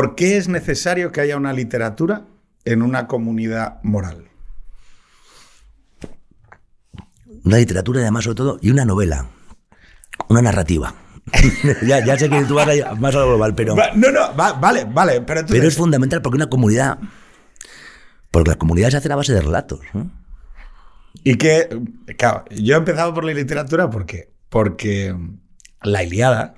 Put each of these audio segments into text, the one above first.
¿por qué es necesario que haya una literatura en una comunidad moral? Una literatura, además, sobre todo, y una novela, una narrativa. ya, ya, sé que tú vas a más a lo global, pero. No, no, vale, vale. Pero, pero es fundamental porque una comunidad. Porque la comunidad se hace a base de relatos. Y que, claro, yo he empezado por la literatura porque, porque la Iliada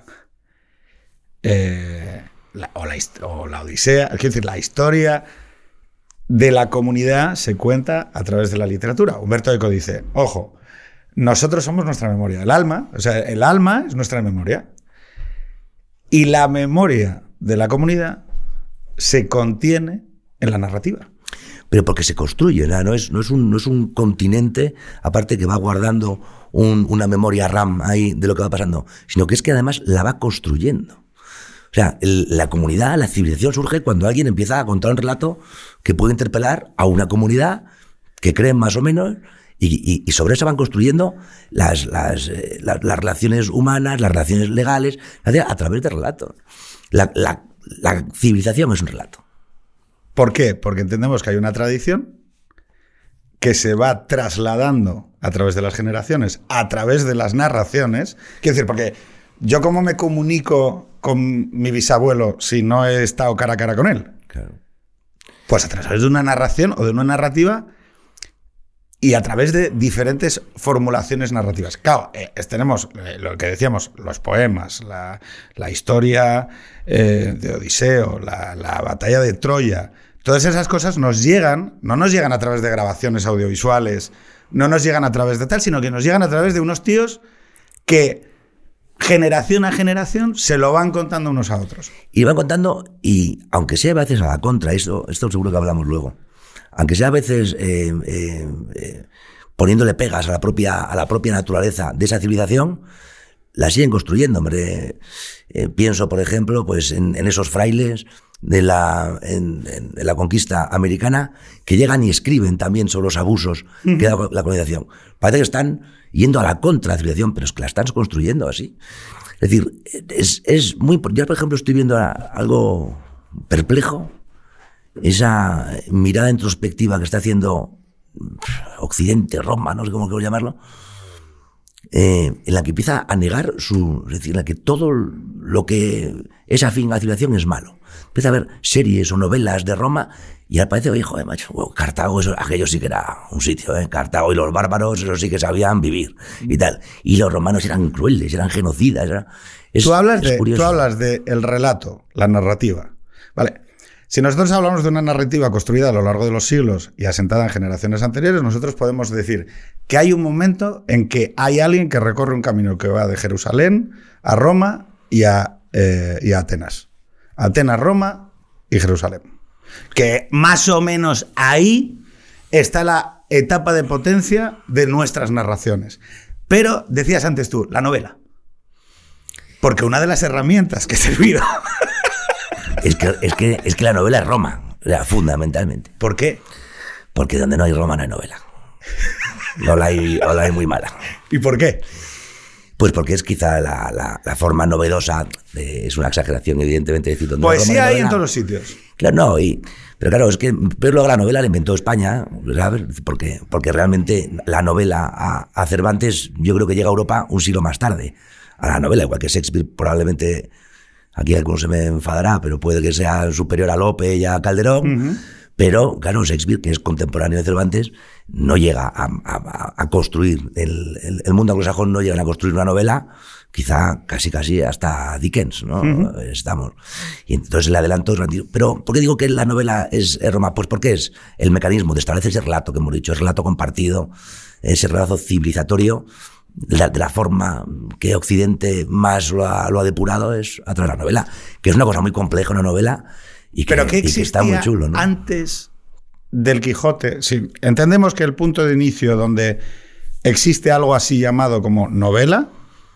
eh, o, la, o, la, Odisea, es decir, la historia de la comunidad se cuenta a través de la literatura. Humberto Eco dice, ojo, nosotros somos nuestra memoria. El alma, o sea, el alma es nuestra memoria. Y la memoria de la comunidad se contiene en la narrativa. Pero porque se construye, ¿no? es, no, es, un, no es un continente, aparte que va guardando una memoria RAM ahí de lo que va pasando, sino que es que además la va construyendo. O sea, la comunidad, la civilización surge cuando alguien empieza a contar un relato que puede interpelar a una comunidad que creen más o menos y, sobre eso van construyendo las, las, eh, las, relaciones humanas, las relaciones legales, a través de relatos. La, la, la civilización es un relato. ¿Por qué? Porque entendemos que hay una tradición que se va trasladando a través de las generaciones, a través de las narraciones. Quiero decir, porque yo cómo me comunico con mi bisabuelo si no he estado cara a cara con él. Pues a través de una narración o de una narrativa y a través de diferentes formulaciones narrativas. Claro, eh, tenemos eh, lo que decíamos, los poemas, la, historia eh, de Odiseo, la, batalla de Troya, todas esas cosas nos llegan, no nos llegan a través de grabaciones audiovisuales, no nos llegan a través de tal, sino que nos llegan a través de unos tíos que generación a generación se lo van contando unos a otros. Y van contando, y aunque sea a veces a la contra, esto, esto seguro que hablamos luego aunque sea a veces eh, eh, eh, poniéndole pegas a la, propia, a la propia naturaleza de esa civilización, la siguen construyendo. Hombre. pienso, por ejemplo, pues en, esos frailes de la, en, la conquista americana que llegan y escriben también sobre los abusos que da la colonización. Parece que están yendo a la contra de la civilización, pero es que la están construyendo así. Es decir, es, es muy... Yo, por ejemplo, estoy viendo algo perplejo esa mirada introspectiva que está haciendo Occidente, Roma, no sé cómo quiero llamarlo, eh, en la que empieza a negar su, es decir, en la que todo lo que es afín a la civilización es malo. Empieza a ver series o novelas de Roma y al parece, oye, joder, macho, Cartago, eso, aquello sí que era un sitio, ¿eh? Cartago y los bárbaros, eso sí que sabían vivir y tal. Y los romanos eran crueles, eran genocidas. tú hablas, de, tú hablas de el relato, la narrativa. Vale, si nosotros hablamos de una narrativa construida a lo largo de los siglos y asentada en generaciones anteriores, nosotros podemos decir que hay un momento en que hay alguien que recorre un camino que va de Jerusalén a Roma y a, eh, Atenas. Atenas, Roma y Jerusalén. Que más o menos ahí está la etapa de potencia de nuestras narraciones. Pero decías antes tú, la novela. Porque una de las herramientas que ha servido Es que, es que, es que la novela es Roma, fundamentalmente. ¿Por qué? Porque donde no hay Roma no hay novela. O la hay, o la hay muy mala. ¿Y por qué? Pues porque es quizá la, la, forma novedosa, es una exageración, evidentemente, decir donde Poesía hay en todos los sitios. Claro, no, y, pero claro, es que pero luego la novela la inventó España, ¿sabes? Porque, porque realmente la novela a, a Cervantes yo creo que llega a Europa un siglo más tarde. A la novela, igual que Shakespeare probablemente Aquí alguno se me enfadará, pero puede que sea superior a Lope y a Calderón. Pero, claro, Shakespeare, que es contemporáneo de Cervantes, no llega a, construir, el, el, mundo anglosajón no llega a construir una novela, quizá casi casi hasta Dickens, ¿no? Estamos. Y entonces el adelanto es Pero, ¿por qué digo que la novela es, Roma? Pues porque es el mecanismo de establecer ese relato que hemos dicho, ese relato compartido, ese relato civilizatorio, de la, forma que Occidente más lo ha, depurado es a través de la novela, que es una cosa muy compleja, una novela, y que, Pero que, está muy chulo. ¿no? Antes del Quijote, entendemos que el punto de inicio donde existe algo así llamado como novela,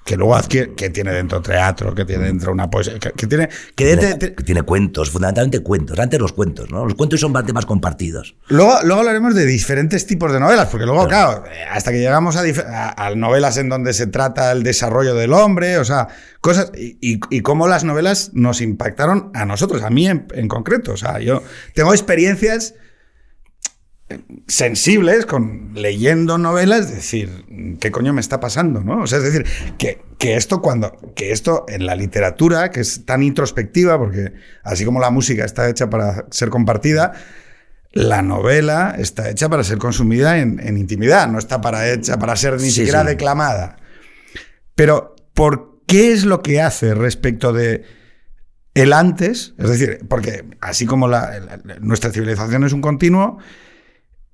que luego adquiere, que tiene dentro teatro, que tiene dentro una poesía, que, que tiene, que Tiene, cuentos, fundamentalmente cuentos. Antes los cuentos, ¿no? Los cuentos son bastante más compartidos. Luego, luego hablaremos de diferentes tipos de novelas, porque luego, claro, hasta que llegamos a, dif- a- a novelas en donde se trata el desarrollo del hombre, o sea, cosas, y, y- y cómo las novelas nos impactaron a nosotros, a mí en, en concreto. O sea, yo tengo experiencias sensibles con leyendo novelas, decir, ¿qué coño me está pasando? ¿no? O sea, es decir, que, que esto cuando, que esto en la literatura, que es tan introspectiva, porque así como la música está hecha para ser compartida, la novela está hecha para ser consumida en, en intimidad, no está para hecha para ser ni Sí, siquiera sí. declamada. Pero, ¿por qué es lo que hace respecto de el antes? Es decir, porque así como la- la- nuestra civilización es un continuo,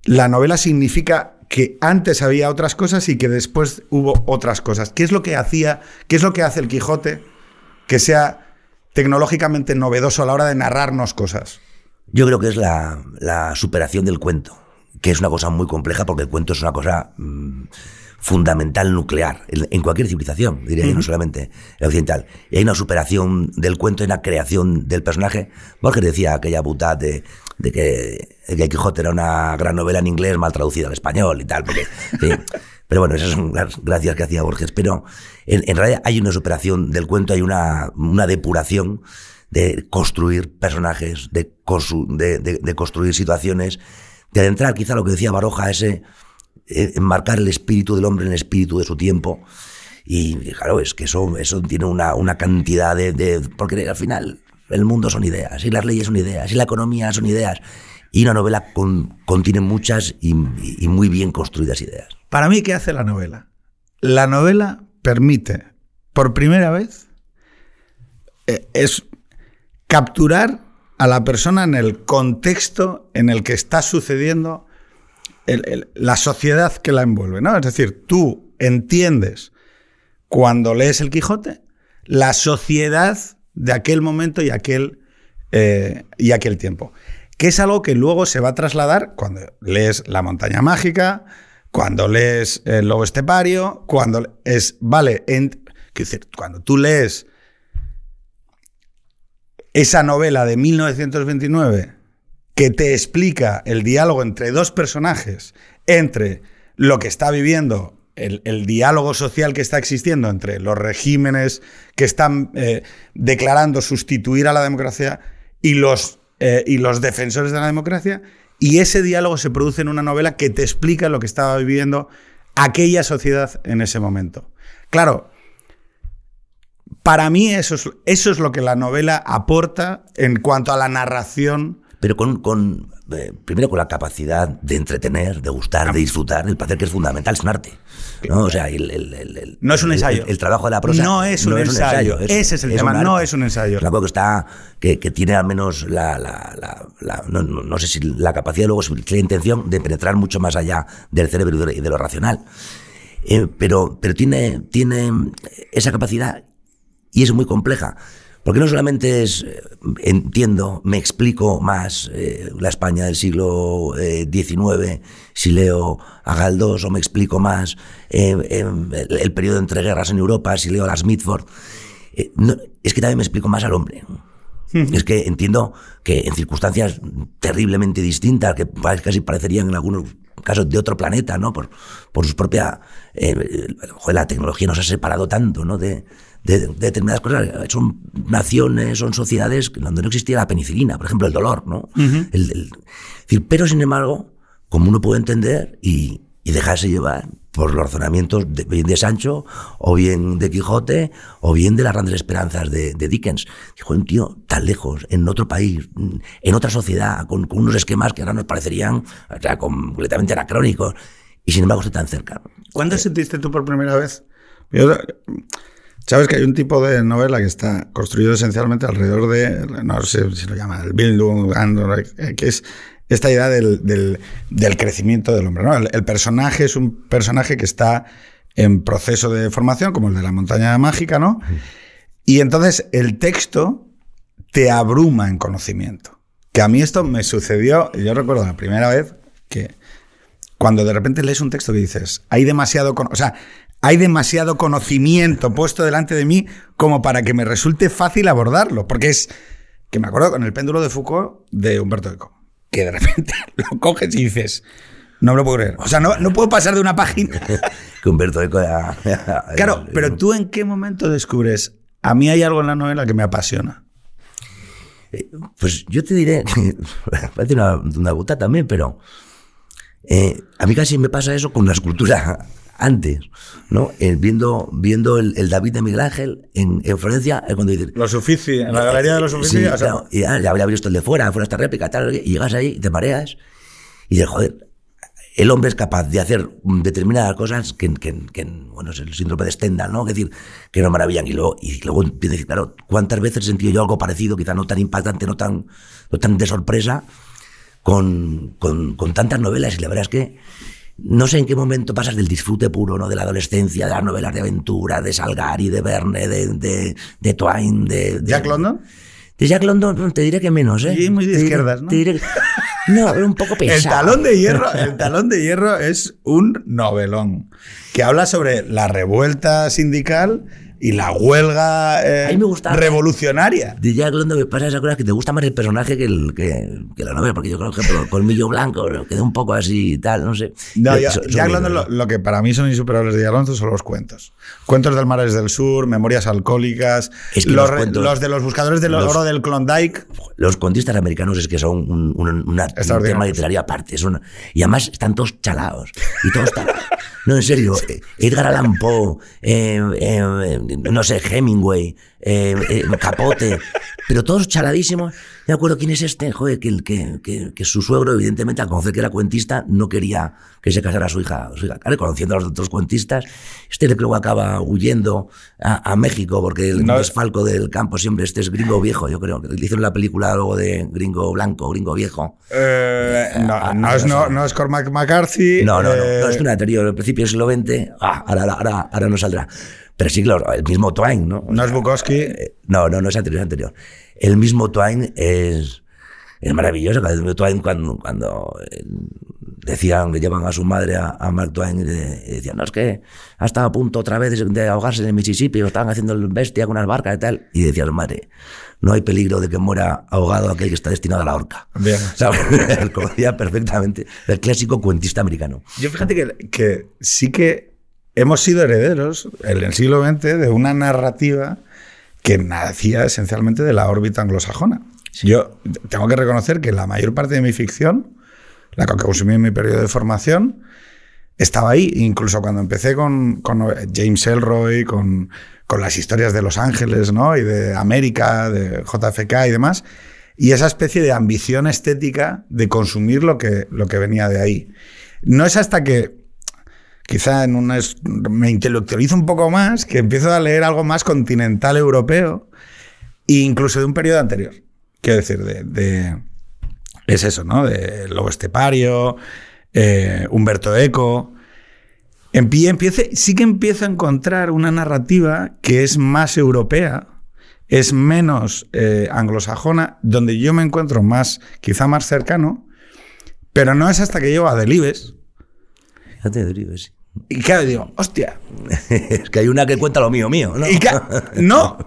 la novela significa que antes había otras cosas y que después hubo otras cosas. ¿Qué es lo que hacía, qué es lo que hace el Quijote que sea tecnológicamente novedoso a la hora de narrarnos cosas? Yo creo que es la, la superación del cuento, que es una cosa muy compleja porque el cuento es una cosa mm, fundamental, nuclear, en, en cualquier civilización, diría yo, no solamente la occidental. Y hay una superación del cuento y una creación del personaje. Borges decía aquella butad de, de que, de que Quijote era una gran novela en inglés mal traducida al español y tal, porque... sí. Pero bueno, esas son las gracias que hacía Borges. Pero en, realidad hay una superación del cuento, hay una, una depuración de construir personajes, de- de construir situaciones, de adentrar quizá lo que decía Baroja, ese eh, enmarcar el espíritu del hombre en el espíritu de su tiempo. Y claro, es que eso, eso tiene una, una cantidad de, de- Porque al final el mundo son ideas, y las leyes son ideas, y la economía son ideas. Y una novela con- contiene muchas y, muy bien construidas ideas. Para mí, ¿qué hace la novela? La novela permite, por primera vez, eh, es capturar a la persona en el contexto en el que está sucediendo la sociedad que la envuelve. ¿no? Es decir, tú entiendes cuando lees el Quijote la sociedad de aquel momento y aquel, eh, y aquel tiempo. Que es algo que luego se va a trasladar cuando lees La montaña mágica, cuando lees El lobo estepario, cuando es, vale, en, cuando tú lees esa novela de 1929 que te explica el diálogo entre dos personajes, entre lo que está viviendo, el, diálogo social que está existiendo entre los regímenes que están eh, declarando sustituir a la democracia y los, eh, y los defensores de la democracia, y ese diálogo se produce en una novela que te explica lo que estaba viviendo aquella sociedad en ese momento. Claro, para mí eso es, eso es lo que la novela aporta en cuanto a la narración. pero con eh, primero con la capacidad de entretener, de gustar, de disfrutar, el placer que es fundamental, es un arte. ¿no? O sea, el, el- el- No es un ensayo. El, trabajo de la prosa No es un ensayo. Ese es el tema, no es un ensayo. Es cosa que está, que, que tiene al menos la, la- la- la- no, no- no sé si la capacidad, luego si la intención de penetrar mucho más allá del cerebro y de, y de lo racional. Eh, pero, pero tiene, tiene esa capacidad y es muy compleja. Porque no solamente es, eh, entiendo, me explico más eh, la España del siglo eh, XIX si leo a Galdós o me explico más eh, eh, el, el periodo entre guerras en Europa si leo a las Mitford. Eh, no, es que también me explico más al hombre. Es que entiendo que en circunstancias terriblemente distintas, que casi parecerían en algunos casos de otro planeta, ¿no? Por, por su propia... eh, la tecnología nos ha separado tanto, ¿no? De, de- de determinadas cosas. Son naciones, son sociedades donde no existía la penicilina, por ejemplo, el dolor, ¿no? El- el- decir, pero, sin embargo, como uno puede entender y, y dejarse llevar por los razonamientos de, bien de Sancho, o bien de Quijote, o bien de las grandes esperanzas de, de Dickens. Dijo, un tío tan lejos, en otro país, en otra sociedad, con, con unos esquemas que ahora nos parecerían o sea, completamente anacrónicos, y sin embargo estoy tan cerca. ¿Cuándo sentiste tú por primera vez? Yo- Sabes que hay un tipo de novela que está construido esencialmente alrededor de, no sé si lo llama, el Bildung, eh, que es esta idea del, del- del crecimiento del hombre. ¿no? El, el personaje es un personaje que está en proceso de formación, como el de la montaña mágica, ¿no? Y entonces el texto te abruma en conocimiento. Que a mí esto me sucedió, yo recuerdo la primera vez que cuando de repente lees un texto que dices, hay demasiado, o sea, hay demasiado conocimiento puesto delante de mí como para que me resulte fácil abordarlo. Porque es que me acuerdo con el péndulo de Foucault de Humberto Eco, que de repente lo coges y dices, no me lo puedo creer. O sea, no, no puedo pasar de una página. que Humberto Eco era- claro, pero tú en qué momento descubres, a mí hay algo en la novela que me apasiona. Pues yo te diré, parece una, una también, pero eh, a mí casi me pasa eso con la escultura antes, ¿no? Eh, viendo viendo el, el David de Miguel Ángel en, en Florencia, es cuando dices, Los Uffizi, en la galería de los Uffizi. Sí, o sea, claro, y ya, ya habría visto el de fuera, fuera esta réplica, tal, y llegas ahí, te mareas, y dices, joder, el hombre es capaz de hacer determinadas cosas que, que- que, bueno, es el síndrome de Stendhal, ¿no? Es decir, que nos maravillan. Y luego, y luego empiezo a decir, claro, ¿cuántas veces he sentido yo algo parecido, quizá no tan impactante, no tan, no tan de sorpresa, con, con, con tantas novelas? Y la verdad es que no sé en qué momento pasas del disfrute puro, ¿no? De la adolescencia, de las novelas de aventura, de Salgari, de Verne, de, de, de Twain, de, de- Jack London. de Jack London te diré que menos, ¿eh? Sí, muy de Te diré- izquierdas, ¿no? te diré que- no, era un poco pesado. El talón de hierro, el talón de hierro es un novelón que habla sobre la revuelta sindical y la huelga eh, A mí me gusta- revolucionaria. De Jack London me pasa esa cosa que te gusta más el personaje que, el, que, que la novela, porque yo creo que por Colmillo Blanco queda un poco así y tal, no sé. No, Yo- Jack London, lo, que para mí son insuperables de Jack London son los cuentos. Cuentos del Mares del Sur, Memorias Alcohólicas, Es que los, los re- cuentos- los de los buscadores del los- oro del Klondike. Los contistas americanos es que son un, un- una- un tema literario aparte. son- y además están todos chalados. Y todos talados. No, en serio. Edgar Allan Poe, eh, eh, no sé, Hemingway, eh, eh, Capote, pero todos chaladísimos. Me acuerdo quién es este, joder, que, que, que, que su suegro, evidentemente, al conocer que era cuentista, no quería que se casara su hija. Su hija. Claro, conociendo a los otros cuentistas, este que luego acaba huyendo a, a México porque el No. desfalco del campo siempre, este es gringo viejo, yo creo. Le hicieron la película luego de gringo blanco, gringo viejo. Eh, no, ah, no ah, es, no, no es Cormac McCarthy. No, no, eh, no, es una anterior, al principio del siglo XX, ah, ahora, ahora, ahora no saldrá. Pero sí, claro, el mismo Twain, ¿no? no es Bukowski. Eh, No, no, no es anterior, es anterior. El mismo Twain es, es maravilloso. El mismo Twain cuando, cuando eh, decían, le llevan a su madre a, a Mark Twain y, le- y decían, no, es que ha estado a punto otra vez de, de ahogarse en el Mississippi o estaban haciendo el bestia con unas barcas y tal. Y decía su madre, no hay peligro de que muera ahogado aquel que está destinado a la horca. Bien. Conocía perfectamente el clásico cuentista americano. Yo fíjate que, que sí que hemos sido herederos en el siglo XX de una narrativa que nacía esencialmente de la órbita anglosajona. Yo tengo que reconocer que la mayor parte de mi ficción, la que consumí en mi periodo de formación, estaba ahí. Incluso cuando empecé con, con James Elroy, con, con las historias de Los Ángeles, ¿no? Y de América, de JFK y demás. Y esa especie de ambición estética de consumir lo que, lo que venía de ahí. No es hasta que quizá en una me intelectualizo un poco más, que empiezo a leer algo más continental europeo e incluso de un periodo anterior. Quiero decir, de, de- es eso, ¿no? De Lobo Estepario, eh, Humberto Eco. Empie- empiece, sí que empiezo a encontrar una narrativa que es más europea, es menos eh, anglosajona, donde yo me encuentro más, quizá más cercano, pero no es hasta que llego a Delibes. Fíjate, Drive, sí. Y claro, digo, hostia. es que hay una que cuenta lo mío, mío, ¿no? Y ca- no.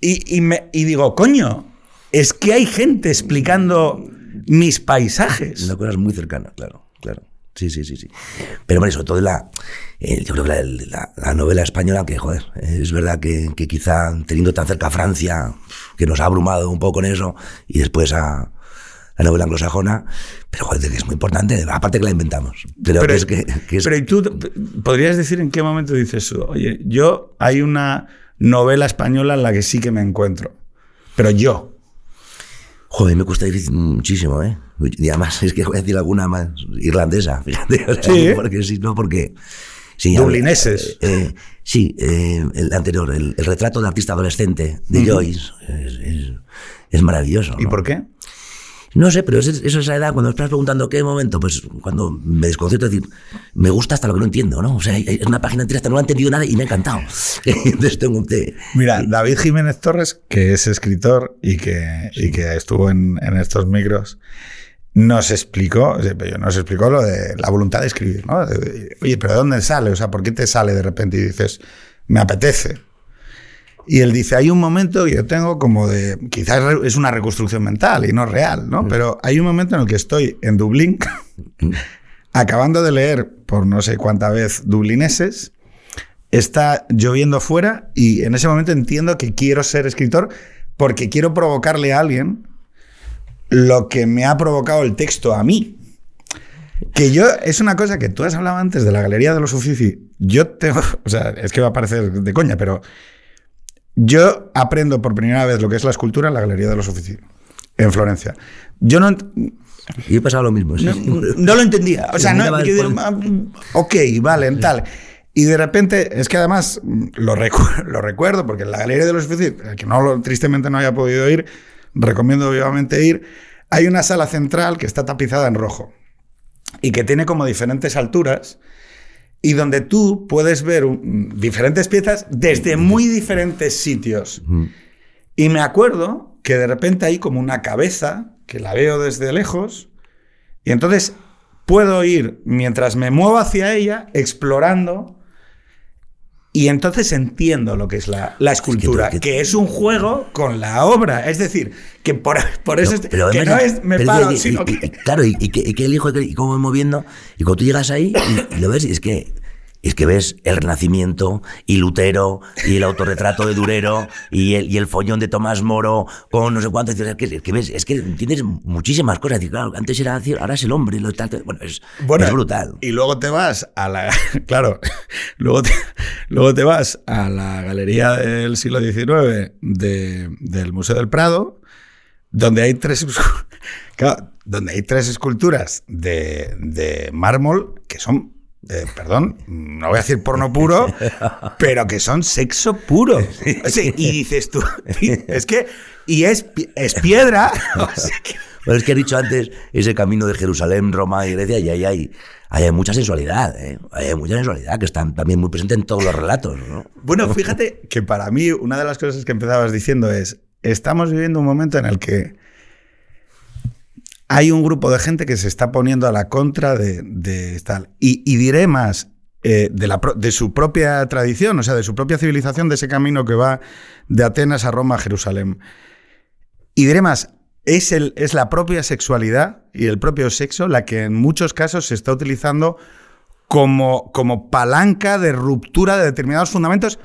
Y, y me- y digo, coño, es que hay gente explicando mis paisajes. Una cosa muy cercana, claro, claro. Sí, sí, sí, sí. Pero bueno, sobre todo la, eh, yo creo que la, la- la novela española, que joder, es verdad que, que quizá teniendo tan cerca a Francia, que nos ha abrumado un poco con eso, y después a la novela anglosajona, pero joder, es muy importante, aparte que la inventamos. Pero, que es que, que es- pero ¿y tú podrías decir en qué momento dices, oye, yo hay una novela española en la que sí que me encuentro, pero yo. Joder, me cuesta difícil muchísimo, ¿eh? Y además es que voy a decir alguna más irlandesa, fíjate. o sea, Sí. Porque sí, no, porque... Sí, Dublineses. eh, eh, sí, eh, el anterior, el, el retrato de artista adolescente de Joyce es, es- es maravilloso. ¿Y ¿no? por qué? No sé, pero es, es esa edad, cuando me estás preguntando qué momento, pues cuando me desconcierto, es decir, me gusta hasta lo que no entiendo, ¿no? O sea, hay una página entera, hasta no he entendido nada y me ha encantado. Entonces tengo de- Mira, David Jiménez Torres, que es escritor y que, y que estuvo en, en estos micros, nos explicó, nos explicó lo de la voluntad de escribir, ¿no? Oye, pero ¿de dónde sale? O sea, ¿por qué te sale de repente y dices, me apetece? Y él dice, hay un momento que yo tengo como de, quizás es una reconstrucción mental y no real, ¿no? Mm. Pero hay un momento en el que estoy en Dublín, mm. acabando de leer por no sé cuánta vez dublineses, está lloviendo fuera y en ese momento entiendo que quiero ser escritor porque quiero provocarle a alguien lo que me ha provocado el texto a mí. Que yo, es una cosa que tú has hablado antes de la Galería de los Uffizi. Yo tengo, o sea, es que va a parecer de coña, pero yo aprendo por primera vez lo que es la escultura en la Galería de los Uffizi, en Florencia. Yo no. Yo he pasado lo mismo. No, lo entendía. O sea, no. Ah, ok, vale, tal. Y de repente, es que además lo, lo recuerdo, porque en la Galería de los Uffizi, que no, tristemente no haya podido ir, recomiendo vivamente ir. Hay una sala central que está tapizada en rojo y que tiene como diferentes alturas y donde tú puedes ver diferentes piezas desde muy diferentes sitios. Y me acuerdo que de repente hay como una cabeza que la veo desde lejos y entonces puedo ir mientras me muevo hacia ella explorando y entonces entiendo lo que es la, escultura, que, es un juego con la obra. Es decir, que por, por eso que no es me paro, sino que... Claro, y, que, y que elijo y cómo voy moviendo. Y cuando tú llegas ahí y, lo ves, y es que es que ves el Renacimiento y Lutero y el autorretrato de Durero y el, y el follón de Tomás Moro con no sé cuánto. Es que, que ves, es que entiendes muchísimas cosas. claro, antes era ahora es el hombre. Lo tal, bueno, es, es brutal. Y luego te vas a la. Claro, luego te, luego te vas a la galería del siglo XIX de, del Museo del Prado, donde hay tres. donde hay tres esculturas de, de mármol que son eh, perdón, no voy a decir porno puro, pero que son sexo puro. y dices tú, es que, y es, es piedra. O es que he dicho antes ese camino de Jerusalén, Roma y Grecia, y ahí hay, hay mucha sensualidad, ¿eh? hay mucha sensualidad que están también muy presente en todos los relatos. Bueno, fíjate que para mí una de las cosas que empezabas diciendo es, estamos viviendo un momento en el que hay un grupo de gente que se está poniendo a la contra de, tal. Y, diré más, eh, de, de, su propia tradición, o sea, de su propia civilización, de ese camino que va de Atenas a Roma a Jerusalén. Y diré más, es, el, es la propia sexualidad y el propio sexo la que en muchos casos se está utilizando como, como palanca de ruptura de determinados fundamentos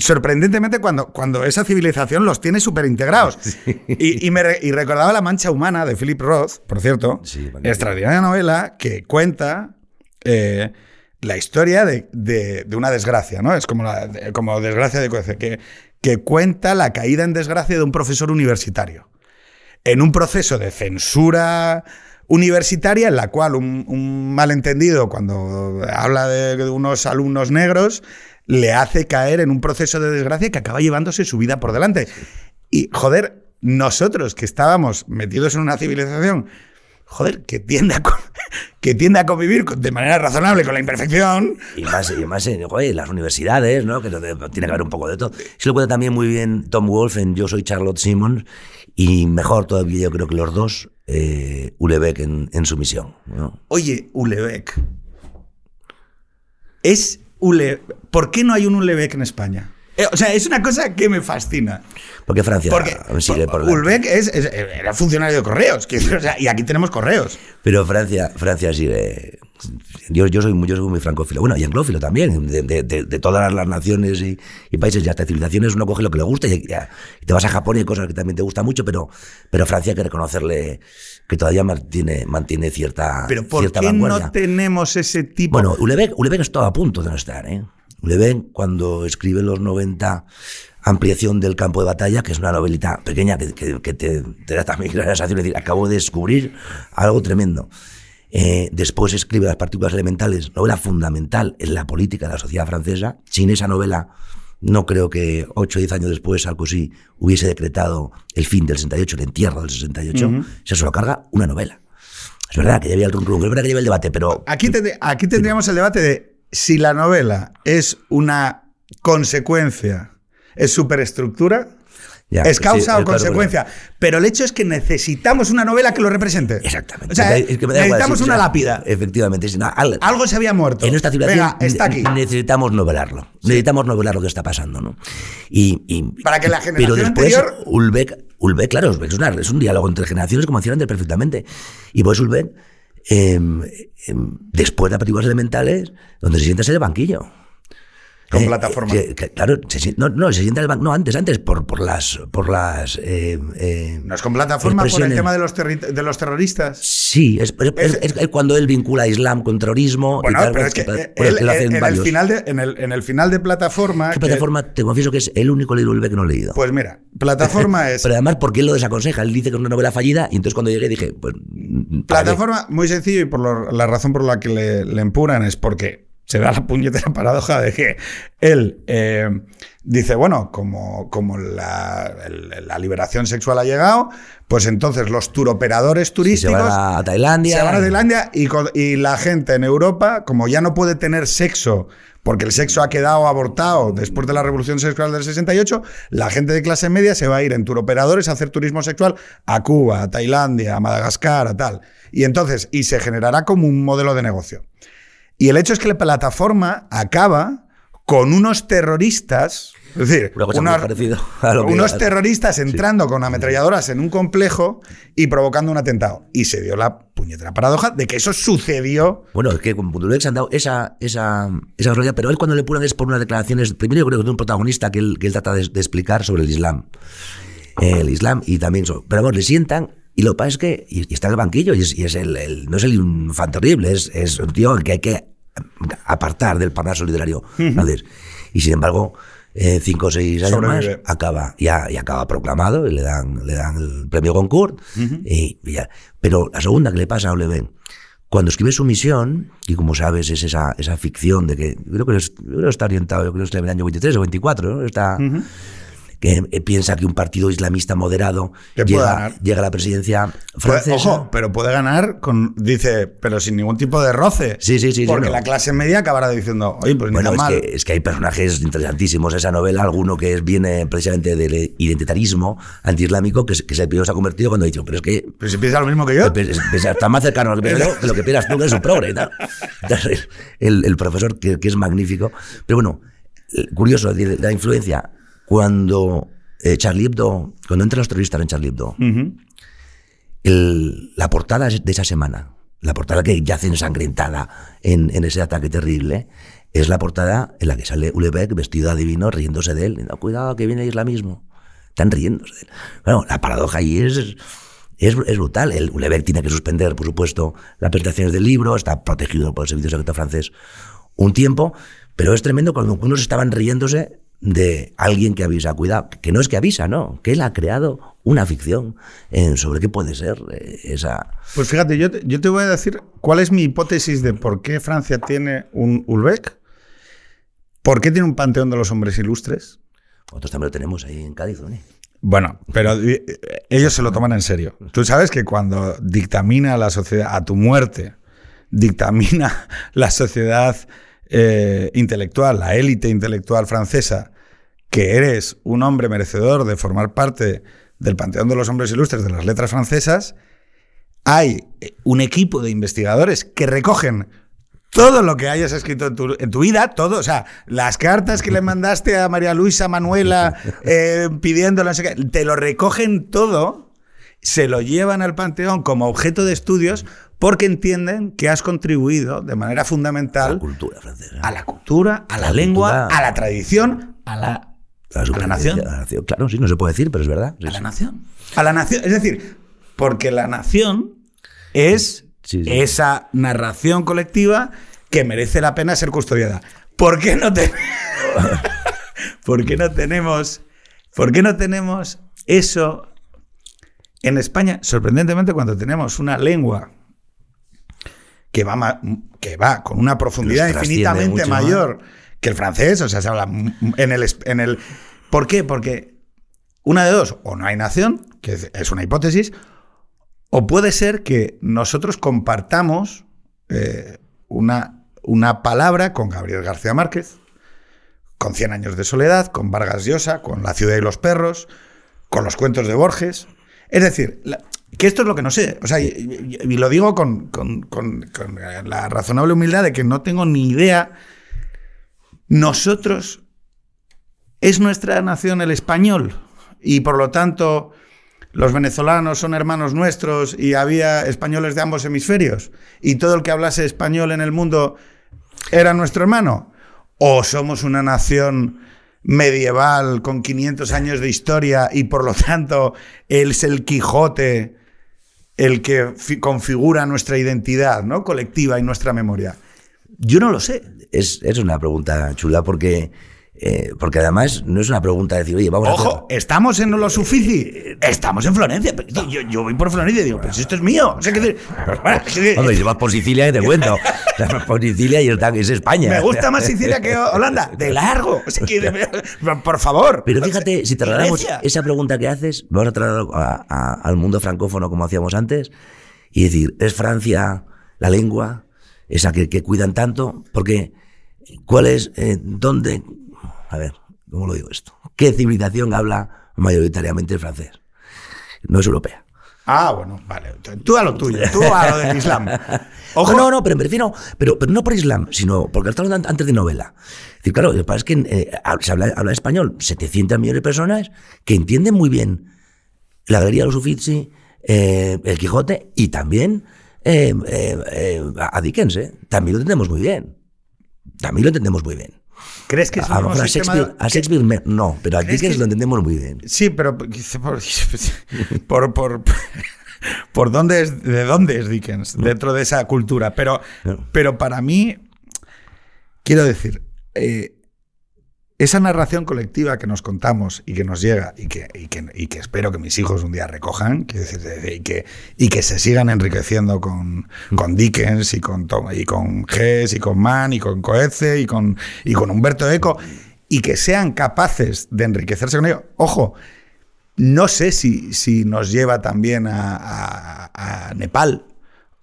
sorprendentemente cuando, cuando esa civilización los tiene súper integrados. Y, me recordaba La Mancha Humana de Philip Roth, por cierto, extraordinaria novela que cuenta eh, la historia de, una desgracia, ¿no? Es como, como desgracia de que, que cuenta la caída en desgracia de un profesor universitario. En un proceso de censura universitaria en la cual un, malentendido, cuando habla de unos alumnos negros, le hace caer en un proceso de desgracia que acaba llevándose su vida por delante. Y, joder, nosotros que estábamos metidos en una civilización, joder, que tiende a, que tiende a convivir de manera razonable con la imperfección. Y más, y más en las universidades, ¿no? Que tiene que haber un poco de todo. Se lo cuenta también muy bien Tom Wolf en Yo soy Charlotte Simmons, y mejor todavía yo creo que los dos, eh, Ulebeck en, en, su misión. Oye, Ulebeck. Es ¿Por qué no hay un Ulebeck en España? Eh, o sea, es una cosa que me fascina. Porque Francia Porque sigue por Ulbeck era funcionario de correos, y aquí tenemos correos. Pero Francia, Francia sigue. Yo, yo, soy, yo soy muy francófilo. Bueno, y anglófilo también. De, todas las naciones y, países y hasta civilizaciones, uno coge lo que le gusta y, te vas a Japón y hay cosas que también te gustan mucho, pero, pero Francia hay que reconocerle que todavía mantiene, mantiene cierta, ¿Pero por cierta qué no tenemos ese tipo? Bueno, Ulebeck, Ulebeck está a punto de no estar. ¿eh? Ulebeck, cuando escribe los 90 Ampliación del campo de batalla, que es una novelita pequeña que, que, te, te, da también la sensación de decir, acabo de descubrir algo tremendo. Eh, después escribe Las partículas elementales, novela fundamental en la política de la sociedad francesa. Sin esa novela, no creo que 8 o 10 años después Sarkozy hubiese decretado el fin del 68, el entierro del 68. Se solo carga una novela. Es verdad que ya había el rum, es verdad que lleva el debate, pero... Aquí, aquí tendríamos el debate de si la novela es una consecuencia, es superestructura Ya, es causa sí, o consecuencia. Pero el hecho es que necesitamos una novela que lo represente. Exactamente. O sea, Es que me da igual, necesitamos una lápida. Efectivamente. sí, no, al- Algo se había muerto. en esta civilización Venga, está aquí. ne- necesitamos novelarlo. Necesitamos novelar lo que está pasando, ¿no? Y, y- Para que la Pero generación después, anterior- Ulbeck, Ulbeck, claro, Ulbeck es, una- es un diálogo entre generaciones, como decían antes perfectamente. Y pues Ulbeck, em, después de partículas elementales, donde se sienta en el banquillo. Con Eh, plataforma. que, claro, se no, no, se sienta en el banco. No, antes, antes, por, por las. Por las eh, eh, ¿No es con plataforma por el tema de los, terri- de los terroristas? Sí, es, es- es- es cuando él vincula Islam con terrorismo. y Bueno, tal, pero es que eh, él, él hace en, el final de, en, el, en el final de plataforma. ¿Qué que- plataforma? Te confieso que es el único libro Ulbeck que no he leído. pues mira, plataforma es. Pero además, porque él lo desaconseja. Él dice que es una novela fallida. Y entonces cuando llegué dije, pues. Plataforma, muy sencillo, y por lo- la razón por la que le, le empuran es porque se da la puñetera paradoja de que él eh, dice, bueno, como, como la, el- la liberación sexual ha llegado, pues entonces los turoperadores Y se turísticos van a Tailandia. se van a Tailandia y, y la gente en Europa, como ya no puede tener sexo, porque el sexo ha quedado abortado después de la revolución sexual del 68, la gente de clase media se va a ir en turoperadores a hacer turismo sexual a Cuba, a Tailandia, a Madagascar, a tal. Y entonces, y se generará como un modelo de negocio. Y el hecho es que la plataforma acaba con unos terroristas, es decir, Una cosa unos- parecida a lo que- unos terroristas entrando con ametralladoras en un complejo y provocando un atentado. Y se dio la puñetera paradoja de que eso sucedió. Bueno, es que con se han dado esa, esa, esa realidad, pero él cuando le puran es por unas declaraciones, primero yo creo que de un protagonista que él, que él trata de, de explicar sobre el Islam. El Islam y también sobre, pero vamos, le sientan y lo que pasa es que y, y está en el banquillo y es, y es el, el- no es el infante terrible, es, es un tío que hay que apartar del parnaso literario. francés. Y sin embargo, eh, cinco o seis años Sobrevive. más acaba, ya, y acaba proclamado y le dan, le dan el premio Goncourt. y, y ya. Pero la segunda que le pasa a Oleven, cuando escribe su misión, y como sabes, es esa, esa ficción de que, creo que, es- creo que está orientado, yo creo que está en el año 23 o 24, ¿no? Está, que eh, piensa que un partido islamista moderado Que llega, ganar. llega a la presidencia Puede- francesa. ojo, pero puede ganar con, dice, pero sin ningún tipo de roce. Sí, sí, sí, sí, Porque no. la clase media acabará diciendo, oye, pues ni Bueno, tan es mal. que, es que hay personajes interesantísimos. Esa novela, alguno que es, viene precisamente del identitarismo antiislámico, que, se- que se, se ha convertido cuando ha dicho, pero es que Pero si piensa lo mismo que yo. Está más cercano a lo que pienso yo que lo que piensas tú, que eres un progre. Entonces, El, el profesor, que, que es magnífico. Pero bueno, curioso, es la influencia. Cuando eh, Charlie Hebdo, cuando entran los terroristas en Charlie Hebdo, el- la portada de esa semana, la portada que yace ensangrentada en, en ese ataque terrible, es la portada en la que sale Ulebeck vestido adivino riéndose de él. cuidado, que viene el islamismo. Están riéndose de él. Bueno, la paradoja ahí es, es, es brutal. El Ulebeck tiene que suspender, por supuesto, las presentaciones del libro, está protegido por el Servicio Secreto francés un tiempo, pero es tremendo cuando unos estaban riéndose de alguien que avisa, cuidado, que no es que avisa, no, que él ha creado una ficción eh, sobre qué puede ser eh, esa... Pues fíjate, yo te, yo te voy a decir cuál es mi hipótesis de por qué Francia tiene un Ulbeck, por qué tiene un panteón de los hombres ilustres. Nosotros también lo tenemos ahí en Cádiz, ¿no? Bueno, pero eh, ellos se lo toman en serio. Tú sabes que cuando dictamina la sociedad a tu muerte, dictamina la sociedad eh, intelectual, la élite intelectual francesa, que eres un hombre merecedor de formar parte del panteón de los hombres ilustres de las letras francesas, hay eh, un equipo de investigadores que recogen todo lo que hayas escrito en tu, en tu vida, todo, o sea, las cartas que le mandaste a María Luisa Manuela eh, pidiéndole, no sé qué, te lo recogen todo, se lo llevan al panteón como objeto de estudios porque entienden que has contribuido de manera La fundamental cultura francesa. a la cultura, a la, La lengua, cultura. a la tradición, a la, La a la nación. a la nación. Claro, sí, no se puede decir, pero es verdad. Sí, A la nación. A la nación. Es decir, porque la nación es sí. esa narración colectiva que merece la pena ser custodiada. ¿Por qué no, te- ¿Por qué no tenemos ¿Por qué no tenemos eso en España? Sorprendentemente, cuando tenemos una lengua que va, que va con una profundidad infinitamente mayor que el francés, o sea, se habla en el, en el... ¿Por qué? Porque una de dos, o no hay nación, que es- es una hipótesis, o puede ser que nosotros compartamos eh, una, una palabra con Gabriel García Márquez, con Cien años de soledad, con Vargas Llosa, con La ciudad y los perros, con los cuentos de Borges. Es decir, la- que esto es lo que no sé. O sea, y, lo digo con, con- con- con la razonable humildad de que no tengo ni idea. Nosotros, es nuestra nación el español. Y por lo tanto, los venezolanos son hermanos nuestros y había españoles de ambos hemisferios. Y todo el que hablase español en el mundo era nuestro hermano. O somos una nación medieval con 500 años de historia y por lo tanto él es el Quijote el que fi- configura nuestra identidad ¿no? colectiva y nuestra memoria. Yo no lo sé. Es, es una pregunta chula porque, eh, porque además no es una pregunta de decir, oye, vamos a Ojo, estamos en los Uffizi, estamos en Florencia. pero Yo, yo voy por Florencia y digo, pues esto es mío. O sea, que. Hombre, si vas por Sicilia, que te cuento. Vas por Sicilia y es España. me gusta más Sicilia que Holanda. De largo. O sea, que, por favor. Pero fíjate, si trasladamos esa pregunta que haces, vamos a trasladarlo a- a- al mundo francófono como hacíamos antes, y decir, ¿es Francia la lengua, esa que, que cuidan tanto? Porque, ¿cuál es, eh, dónde, a ver, ¿cómo lo digo esto? ¿Qué civilización habla mayoritariamente el francés? No es europea. Ah, bueno, vale. Tú a lo tuyo, tú a lo del Islam. Ojo, No, no, pero me refiero, pero, pero no por Islam, sino porque estamos antes de novela. Es decir, claro, lo que pasa es que eh, se habla, habla español 700 millones de personas que entienden muy bien la galería de los Uffizi, eh, el Quijote y también eh, a Dickens, ¿eh? También lo entendemos muy bien. También lo entendemos muy bien. ¿Crees que es el mismo a Shakespeare, de- a Shakespeare me- no, pero a ¿Crees Dickens que- lo entendemos muy bien. Sí, pero por, por, por, por dónde es, de dónde es Dickens dentro de esa cultura. Pero, pero para mí, quiero decir, eh, esa narración colectiva que nos contamos y que nos llega y que, y que, y que espero que mis hijos un día recojan, y, que, y que se sigan enriqueciendo con, con Dickens y con, Tom- y con Hess y con Mann y con Coetze y con, y con Humberto Eco y que sean capaces de enriquecerse con ello. Ojo, no sé si, si nos lleva también a Nepal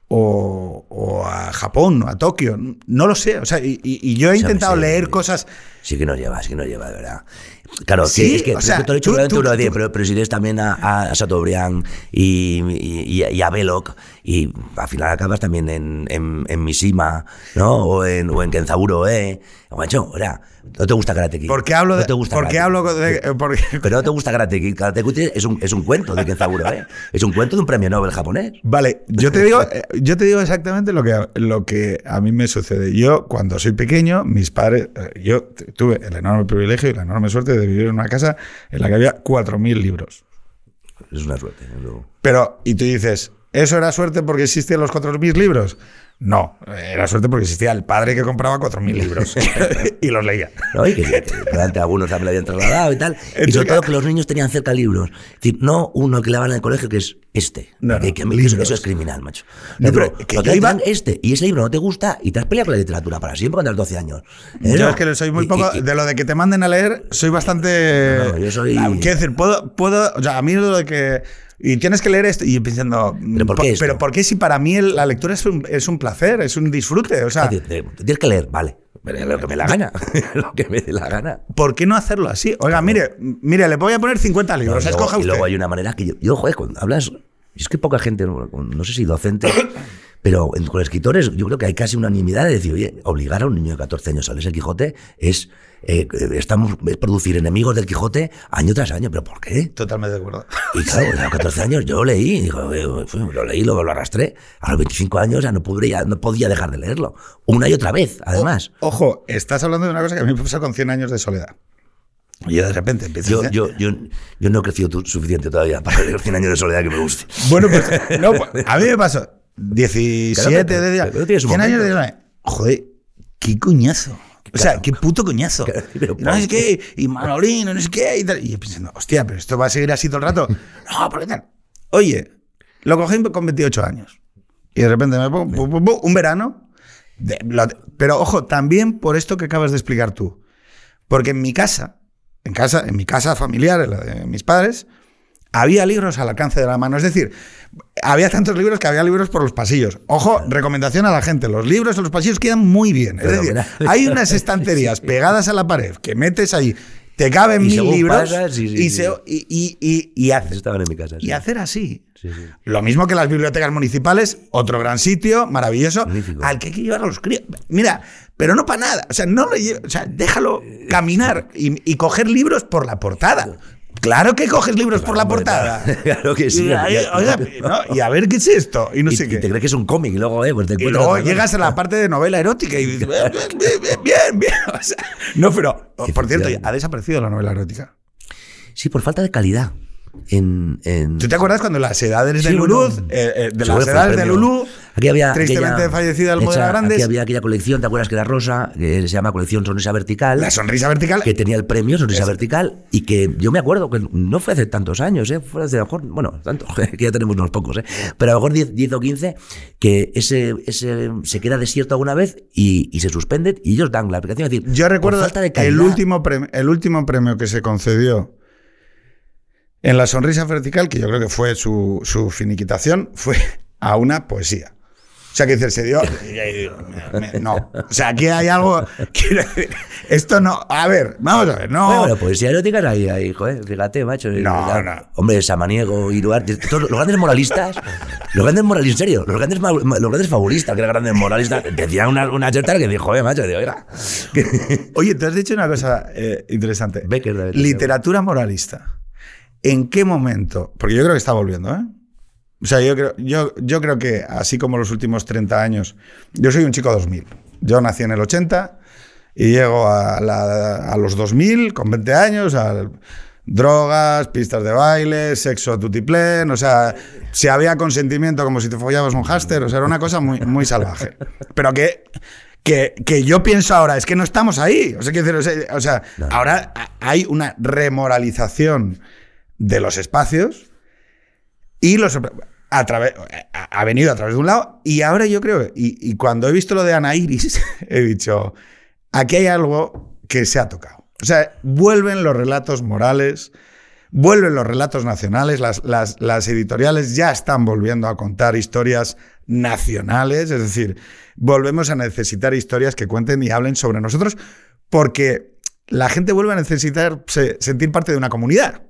o, o a Japón o a Tokio. No lo sé. O sea, y, yo he intentado sí. leer cosas. Sí que nos lleva, sí que nos lleva, de verdad. Claro, que Sí, es que o sea, tú, tú- tú- pero, pero si lees también a, a Chateaubriand y, y, y a Belloc, y al final acabas también en, en, en Mishima, ¿no? O en, o en Kenzaburo, ¿eh? Macho, ahora, no te gusta Karate Kid. ¿Por qué hablo no de.? te gusta ¿Por qué hablo de.? eh, porque- Pero no te gusta Karate Kid. Karate Kid es un, es un cuento de Kenzaburo, ¿eh? Es un cuento de un premio Nobel japonés. Vale, yo te digo, eh, yo te digo exactamente lo que, lo que a mí me sucede. Yo, cuando soy pequeño, mis padres, eh, yo tuve el enorme privilegio y la enorme suerte de vivir en una casa en la que había 4.000 libros. Es una suerte. Pero, y tú dices, ¿eso era suerte porque existían los 4.000 libros? No, era suerte porque existía el padre que compraba 4.000 libros y los leía. ¿no? Y que, probablemente algunos también lo habían trasladado y tal. Y Entonces, sobre todo que los niños tenían cerca libros. Es decir, no uno que le van en el colegio, que es este. No, que, que eso, eso es criminal, macho. No, Pero pero que lo que iba- este y ese libro no te gusta y te has peleado con la literatura para siempre cuando tienes 12 años. ¿Eh? Yo es que soy muy Y- poco. y- y- de lo de que te manden a leer, soy bastante. No, no, yo soy- Ah, Quiero decir, puedo. puedo o sea, a mí lo de que. Y tienes que leer esto. Y yo pensando. ¿Pero por qué esto? Pero ¿por qué si para mí la lectura es un, es un placer, es un disfrute? O sea, tienes que leer, vale. Lo que me la gana. lo que me dé la gana. ¿por qué no hacerlo así? Oiga, mire, mire, le voy a poner 50 libros. No, y luego- y usted. luego hay una manera que yo, yo, joder, cuando hablas, es que poca gente, no sé si docente, pero en- con escritores yo creo que hay casi unanimidad de decir, oye, obligar a un niño de 14 años a leer el Quijote es, eh, estamos, es producir enemigos del Quijote año tras año, pero ¿por qué? Totalmente de acuerdo. Y claro, a los 14 años yo lo leí, y digo, eh, fue- lo leí, lo arrastré. A los 25 años ya no podría, no podía dejar de leerlo. Una y otra vez, además. Ojo, estás hablando de una cosa que a mí me pasa con 100 años de soledad. Y yo de repente Yo, a yo, yo, yo no he crecido suficiente todavía para leer 100 años de soledad que me guste. Bueno, pues no, pues, a mí me pasó 17 Claro, de día, pero tienes un 100 años de. Joder, qué coñazo. O sea, qué puto coñazo. Pero no ¿por qué, y Manolín, no sé qué, y tal. Y yo pensando, hostia, pero esto va a seguir así todo el rato. No, ¿por qué tal? Oye, lo cogí con 28 años. Y de repente me pongo un verano. de- lo- pero ojo, también por esto que acabas de explicar tú. Porque en mi casa, en casa, en mi casa familiar, en la de mis padres, había libros al alcance de la mano. Es decir, había tantos libros que había libros por los pasillos. Ojo, recomendación a la gente: los libros en los pasillos quedan muy bien. Es decir, Fenomenal. hay unas estanterías pegadas a la pared que metes ahí te caben Y mil libros pasas, sí, sí, y, sí. se- y, en mi casa. hacer así. Sí, sí. Lo mismo que las bibliotecas municipales, otro gran sitio, maravilloso, Magnífico. al que hay que llevar a los críos. Mira, pero no para nada. O sea, no lo o sea, déjalo caminar y, y coger libros por la portada. Claro que coges libros por la portada. claro que sí. Y, ahí, oiga, ¿no? y a ver qué es esto. Y no y, sé y qué. te crees que es un cómic y luego, eh, pues te Y luego llegas a la parte de novela erótica y dices, bien, bien, bien, bien, bien. O sea, no, pero, por cierto, ha desaparecido la novela erótica. Sí, por falta de calidad. En, en- ¿Tú te acuerdas cuando las edades de Sí, Lulú, eh, eh, de las edades de. Lulú, Aquí había tristemente aquella- fallecida Almudena hecha- Grandes, Aquí había aquella colección, ¿te acuerdas que era rosa? Que se llama colección Sonrisa Vertical. la sonrisa vertical. que tenía el premio Sonrisa Vertical y que yo me acuerdo que no fue hace tantos años, ¿eh? fue hace a lo mejor, bueno, tantos, que ya tenemos unos pocos, ¿eh? pero a lo mejor 10, 10 o 15, que ese, ese se queda desierto alguna vez y, y se suspende y ellos dan la aplicación. Es decir, Yo recuerdo falta de el calidad- último, premio, el último premio que se concedió en la sonrisa vertical, que yo creo que fue su, su finiquitación, fue a una poesía. O sea, que dice, se dio. No. O sea, aquí hay algo. quiero decir, esto no. A ver, vamos a ver, no. Bueno, pues poesía erótica no hay ahí, joder, fíjate, macho. No, Ya, no. Hombre, Samaniego, Iruarte, todos los grandes moralistas, los grandes moralistas, en serio, los grandes, los grandes fabulistas, que eran grandes moralistas, decían una, una cheta que dijo, joder, macho, digo, oiga, Oye, te has dicho una cosa eh, interesante. Becker, David. Literatura moralista. ¿En qué momento? Porque yo creo que está volviendo, ¿eh? O sea, yo creo, yo, yo creo que así como los últimos 30 años, yo soy un chico 2000. Yo nací en el 80 y llego a, la- a los 2000 con 20 años, a drogas, pistas de baile, sexo a tutiplén, o sea, si había consentimiento como si te follabas un hámster, o sea, era una cosa muy, muy salvaje. Pero que, que, que yo pienso ahora, es que no estamos ahí. O sea, decir, o sea, o sea, ahora hay una remoralización de los espacios y los ha venido a través de un lado. Y ahora yo creo y, cuando he visto lo de Ana Iris he dicho aquí hay algo que se ha tocado. O sea vuelven los relatos morales vuelven los relatos nacionales las, las, las editoriales ya están volviendo a contar historias nacionales. Es decir volvemos a necesitar historias que cuenten y hablen sobre nosotros porque la gente vuelve a necesitar se- sentir parte de una comunidad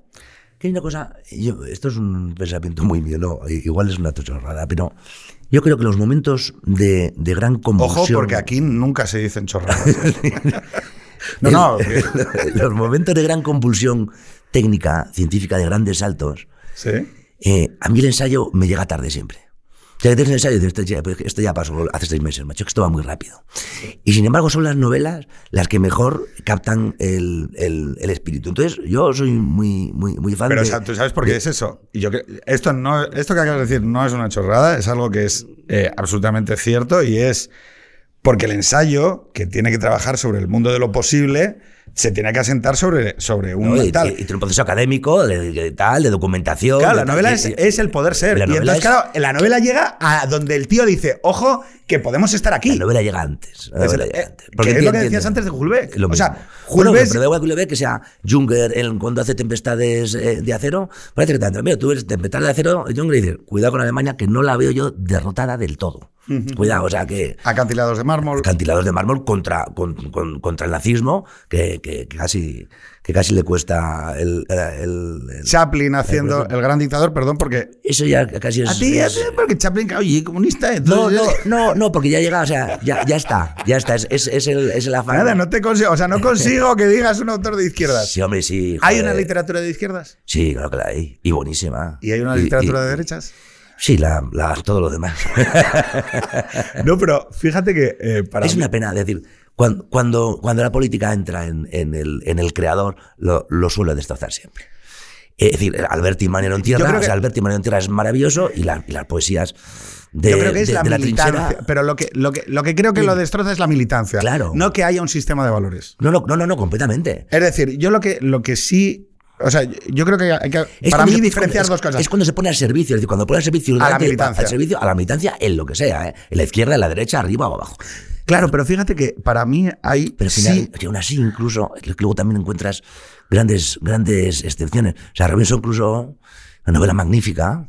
Que hay una cosa, yo, esto es un pensamiento muy mío, no, igual es una chorrada, pero yo creo que los momentos de, de gran convulsión... Ojo, porque aquí nunca se dicen chorradas. no, no. los momentos de gran convulsión técnica, científica, de grandes saltos, Sí. eh, a mí el ensayo me llega tarde siempre. Sea, que tienes el ensayo y dices, esto ya, pues, esto ya pasó hace seis meses, macho, que esto va muy rápido. Y sin embargo son las novelas las que mejor captan el, el- el espíritu. Entonces yo soy muy, muy, muy fan Pero de... o sea, tú sabes por qué es eso. Y yo cre- esto no, esto que acabas de decir no es una chorrada, es algo que es eh, absolutamente cierto y es porque el ensayo que tiene que trabajar sobre el mundo de lo posible se tiene que asentar sobre, sobre un ¿no? Y, tal. y- y tiene un proceso académico de, de tal, de documentación. Claro, de la novela es, es el poder ser. la Y entonces, es- claro, la novela llega a donde el tío dice, ojo, que podemos estar aquí. La novela llega antes. La Es- novela eh, llega antes. que es lo que decías antes de Hulbeck. O sea, mismo. Bueno, Hulbeck- pero da igual que Hulbeck que sea Junger en- cuando hace tempestades eh, de acero, parece que tanto. Mira, tú ves tempestades de acero, Junger dice, cuidado con Alemania, que no la veo yo derrotada del todo. Cuidado, o sea que Acantilados de mármol. acantilados de mármol contra, con- con- contra el nazismo, que, que- que casi, que casi le cuesta el... el- el- Chaplin haciendo el gran dictador, perdón, porque eso ya casi es... A ti, es- porque Chaplin, oye, comunista. no, no, entonces- no, no, porque ya llega, o sea, ya, ya está, ya está, es, es, es el, es el afán. Nada, no te consigo, o sea, no consigo que digas un autor de izquierdas. Sí, hombre, sí. ¿Hay joder. una literatura de izquierdas? Sí, claro que la hay. Y buenísima. ¿Y hay una literatura de derechas? Sí, la, la- todo lo demás. No, pero fíjate que eh, para es mí- una pena, decir, cuando, cuando, cuando la política entra en, en el, en el creador, lo, lo suele destrozar siempre. Es decir, Alberti Manero en tierra, creo o sea, que- Alberti Manero en tierra es maravilloso y, la- y las poesías de, yo creo que es de- la de la militancia. trinchera. pero lo que, lo, que, lo que creo que lo destroza es la militancia. Claro. No que haya un sistema de valores. No, no, no, no, completamente. Es decir, yo lo que, lo que sí. O sea, yo creo que hay que. Es para mí, se- diferenciar es- dos cosas. Es cuando se pone al servicio, es decir, cuando pone al servicio, A la militancia. al servicio, a la militancia en lo que sea, ¿eh? en la izquierda, en la derecha, arriba o abajo. Claro, pero fíjate que para mí hay. Pero al sí, final, que aún así, incluso, que luego también encuentras grandes, grandes excepciones. O sea, Robinson Crusoe, una novela magnífica,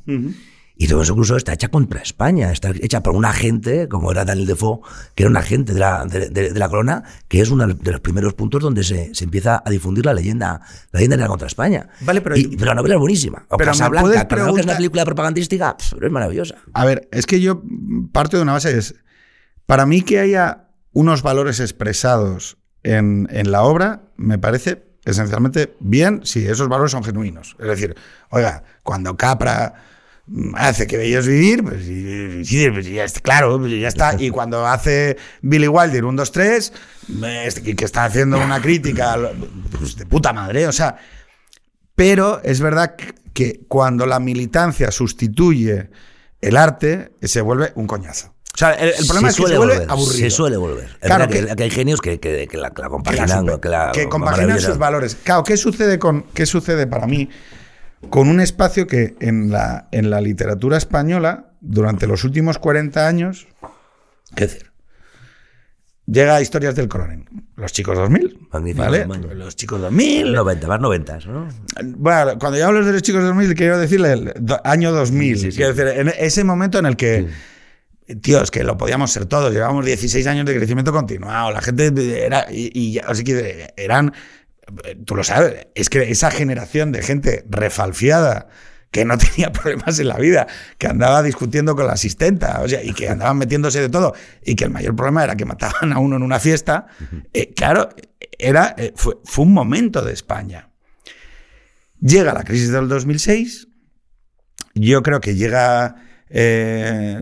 Y todo eso incluso está hecha contra España, está hecha por un agente, como era Daniel Defoe, que era un agente de la, de, de- de la corona, que es uno de los primeros puntos donde se, se empieza a difundir la leyenda, la leyenda negra contra España. Vale, pero- Y- pero la novela es buenísima. O Pero Casablanca, Casablanca es una película propagandística, pero es maravillosa. A ver, es que yo parto de una base, es, para mí que haya unos valores expresados en, en la obra, me parece esencialmente bien si esos valores son genuinos. Es decir, oiga, cuando Capra mm, hace que bello es vivir, pues, sí, pues claro, pues ya está. Y cuando hace Billy Wilder un 2, 3, que que está haciendo una crítica, pues de puta madre, o sea, pero es verdad que cuando la militancia sustituye el arte, se vuelve un coñazo. O sea, el, el problema es que se vuelve volver, aburrido. Se suele volver. Es Claro que, que- hay genios que, que- que la, la que la compaginan. que la- que compaginan sus valores. Claro, ¿qué sucede, con, ¿qué sucede para mí con un espacio que en la, en la literatura española, durante los últimos 40 años, qué decir, llega a historias del Cronen, los chicos 2000, Magnífico, ¿vale? Los chicos 2000, 90, más 90, ¿no? Bueno, cuando yo hablo de los chicos 2000, quiero decirle el año 2000. Sí, sí, sí. Quiero decir, en ese momento en el que, tíos, que lo podíamos ser todos, llevábamos 16 años de crecimiento continuado, la gente era, y, y así que eran, tú lo sabes, es que esa generación de gente refalfiada que no tenía problemas en la vida, que andaba discutiendo con la asistenta, o sea, y que andaban metiéndose de todo, y que el mayor problema era que mataban a uno en una fiesta, eh, claro, era, eh, fue, fue un momento de España. Llega la crisis del 2006. Yo creo que llega. eh,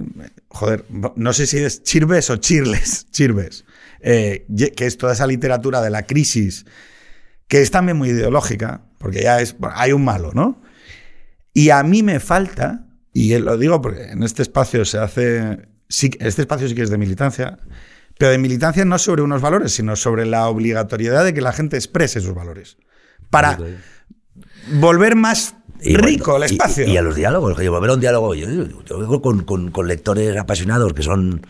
joder, no sé si es Chirves o Chirles. Chirves. eh, que es toda esa literatura de la crisis, que es también muy ideológica, porque ya es. bueno, hay un malo, ¿no? Y a mí me falta, y lo digo porque en este espacio se hace. sí- este espacio sí que es de militancia, pero de militancia no sobre unos valores, sino sobre la obligatoriedad de que la gente exprese sus valores. Para volver más Y rico bueno, el espacio. Y, y a los diálogos, que volver a un diálogo. Yo, yo- yo con, con- con lectores apasionados que son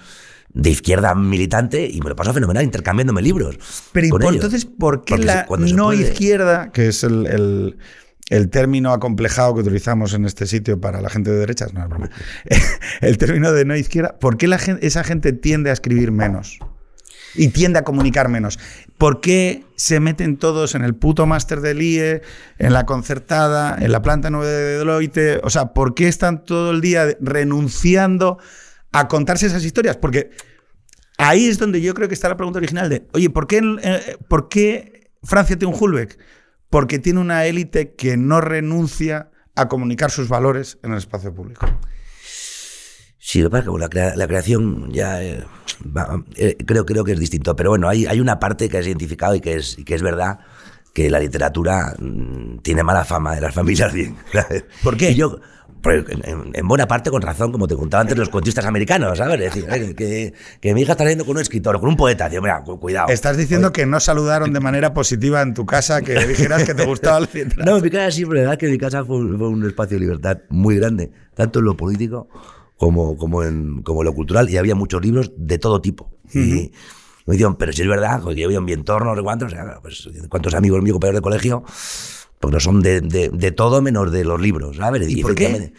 de izquierda militante y me lo paso fenomenal intercambiándome libros. Pero ¿y con por- ellos. entonces, ¿por qué Porque la se no izquierda, que es el, el- el término acomplejado que utilizamos en este sitio para la gente de derechas? No, es broma. el término de no izquierda, ¿por qué la esa gente tiende a escribir menos? Y tiende a comunicar menos. ¿Por qué se meten todos en el puto máster del IE, en la concertada, en la planta 9 de Deloitte? O sea, ¿por qué están todo el día renunciando a contarse esas historias? Porque Ahí es donde yo creo que está la pregunta original de, oye, ¿por qué, eh, ¿por qué Francia tiene un Hulbeck? Porque tiene una élite que no renuncia a comunicar sus valores en el espacio público. Sí, lo que pasa es que la, crea- la creación ya eh, va- eh, creo, creo que es distinto. Pero bueno, hay, hay una parte que has identificado y que es, y que es verdad que la literatura mm, tiene mala fama de las familias bien. ¿Por qué? Y yo, en, en- en buena parte con razón, como te contaba antes, los cuentistas americanos, ¿sabes? Es decir, que, que mi hija está leyendo con un escritor, con un poeta. Digo, mira, cu- cuidado. Estás diciendo que no saludaron de manera positiva en tu casa, que dijeras que te gustaba la literatura. No, en mi casa sí, pero la verdad es que mi casa fue un espacio de libertad muy grande, tanto en lo político como, como, en, como en lo cultural, y había muchos libros de todo tipo. Y me dijeron, pero si es verdad, que yo vivo en mi entorno, no sé cuántos, o sea, pues, cuántos amigos míos, compañeros de colegio, pues no son de, de, de todo menos de los libros, ¿sabes? ¿Y por qué?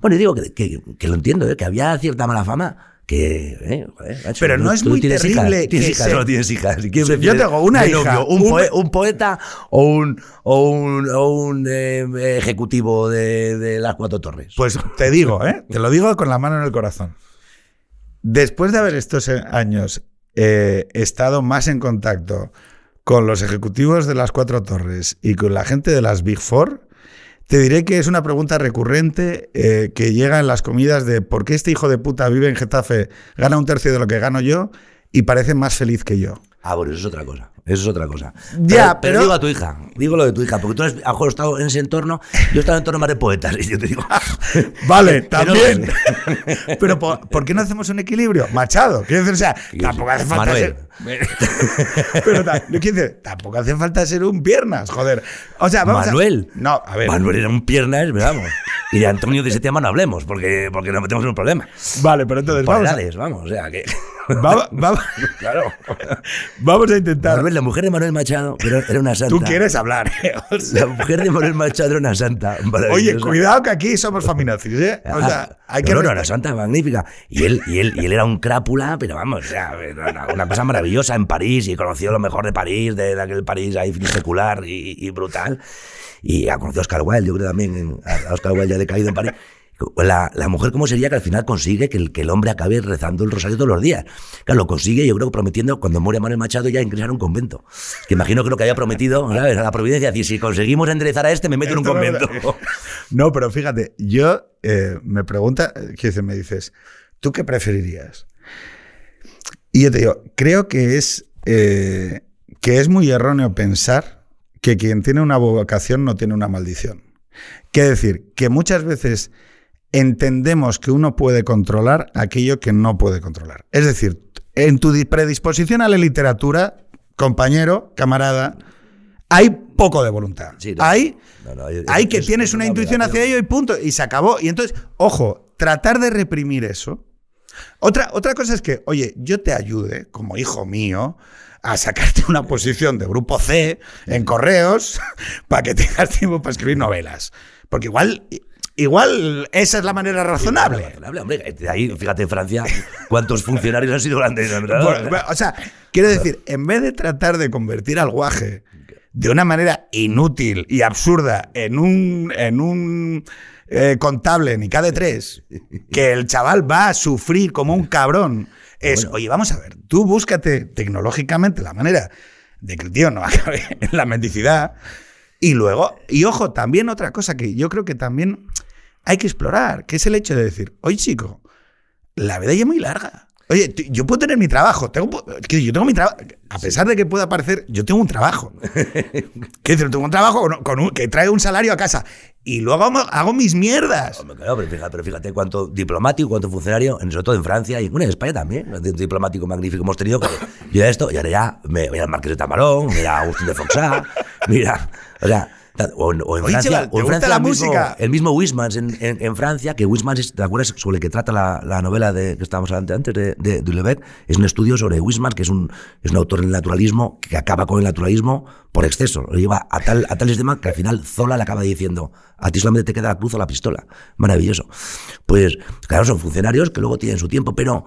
Bueno, y digo que, que, que lo entiendo, ¿eh? que había cierta mala fama. Que, eh, joder, macho, Pero no es muy terrible hijas, tienes hijas, se- no tienes hijas. ¿Quién Sí, yo tengo una hija, novio, un, un- poe- un poeta o un, o un, o un eh, ejecutivo de, de las cuatro torres. Pues te digo, ¿eh? te lo digo con la mano en el corazón. Después de haber estos años eh, estado más en contacto con los ejecutivos de las cuatro torres y con la gente de las Big Four, te diré que es una pregunta recurrente eh, que llega en las comidas de ¿por qué este hijo de puta vive en Getafe, gana un tercio de lo que gano yo y parece más feliz que yo? Ah, bueno, eso es otra cosa. Eso es otra cosa. Ya, pero- digo a tu hija. Digo lo de tu hija, porque tú has, a lo estado en ese entorno. Yo he estado en entorno más de poetas. Y yo te digo. Vale, Pero- también. Pero ¿por, por qué no hacemos un equilibrio? Machado. Quiero decir, o sea, tampoco hace falta Manuel, ser- Pero no decir, tampoco hace falta ser un piernas, joder. O sea, vamos a- Manuel. No, a ver. Manuel era un piernas, pero vamos. Y de Antonio de ese tema no hablemos, porque, porque nos metemos en un problema. Vale, pero entonces Por vamos a, vamos, o sea que. va- va- claro. vamos a intentar. Manuel, la mujer de Manuel Machado pero era una santa. Tú quieres hablar, ¿eh? O sea, La mujer de Manuel Machado era una santa. Oye, cuidado que aquí somos feminazis, ¿eh? O sea, Ah, hay que. no, no, era santa, magnífica. Y él, y él, y él era un crápula, pero vamos, o sea, una, una cosa maravillosa en París y conoció lo mejor de París, de, de aquel París ahí secular y, y brutal. Y ha conocido a Oscar Wilde, yo creo también, a Oscar Wilde ya decaído en París. La, la mujer, ¿cómo sería que al final consigue que el, que el hombre acabe rezando el rosario todos los días? Claro, lo consigue, yo creo, prometiendo, cuando muere Manuel Machado, ya ingresar a un convento. Que imagino que lo que había prometido, ¿sabes? A la providencia, decir, si conseguimos enderezar a este, me meto en un Esto no convento. No, pero fíjate, yo eh, me pregunta, eh, ¿qué dices? Me dices, ¿tú qué preferirías? Y yo te digo, creo que es, eh, que es muy erróneo pensar que quien tiene una vocación no tiene una maldición. Quiere decir, que muchas veces entendemos que uno puede controlar aquello que no puede controlar. Es decir, en tu di- predisposición a la literatura, compañero, camarada, hay poco de voluntad. Sí, no. hay No, no, es- hay que es- tienes es una una intuición hacia ello y punto. Y se acabó. Y entonces, ojo, tratar de reprimir eso. Otra, otra cosa es que, oye, yo te ayude, como hijo mío, a sacarte una posición de grupo C en correos para que tengas tiempo para escribir novelas. Porque igual, igual esa es la manera razonable. Razonable, hombre. De ahí, fíjate, en Francia, ¿cuántos funcionarios han sido grandes? o sea, quiero decir, en vez de tratar de convertir al guaje de una manera inútil y absurda en un, en un eh, contable ni de tres, que el chaval va a sufrir como un cabrón, es, Bueno. oye, vamos a ver, tú búscate tecnológicamente la manera de que el tío no acabe en la mendicidad. Y luego, y ojo, también otra cosa que yo creo que también hay que explorar, que es el hecho de decir, oye chico, la vida ya es muy larga. Oye, yo puedo tener mi trabajo, tengo, yo tengo mi trabajo, a pesar de que pueda parecer, yo tengo un trabajo. ¿Qué decir? Tengo un trabajo con, un- que trae un salario a casa y luego hago, hago mis mierdas. Hombre, claro, pero fíjate, pero fíjate cuánto diplomático, cuánto funcionario, sobre todo en Francia y bueno, en España también, un diplomático magnífico hemos tenido. Que yo ya esto, y ahora ya, mira el Marqués de Tamarón, mira Agustín de Foxá, mira, o sea, o en, o en Oye, Francia, chaval, ¿te o en Francia la el mismo- música? el mismo Wismans en, en- en Francia, que Wismans, es, ¿te acuerdas sobre el que trata la, la novela de, que estábamos hablando antes de, de, de? Es un estudio sobre Wismans, que es un, es un autor del naturalismo que acaba con el naturalismo por exceso. Lo lleva a tal, a tal extremo que al final Zola le acaba diciendo, a ti solamente te queda la cruz o la pistola. Maravilloso. Pues, claro, son funcionarios que luego tienen su tiempo, pero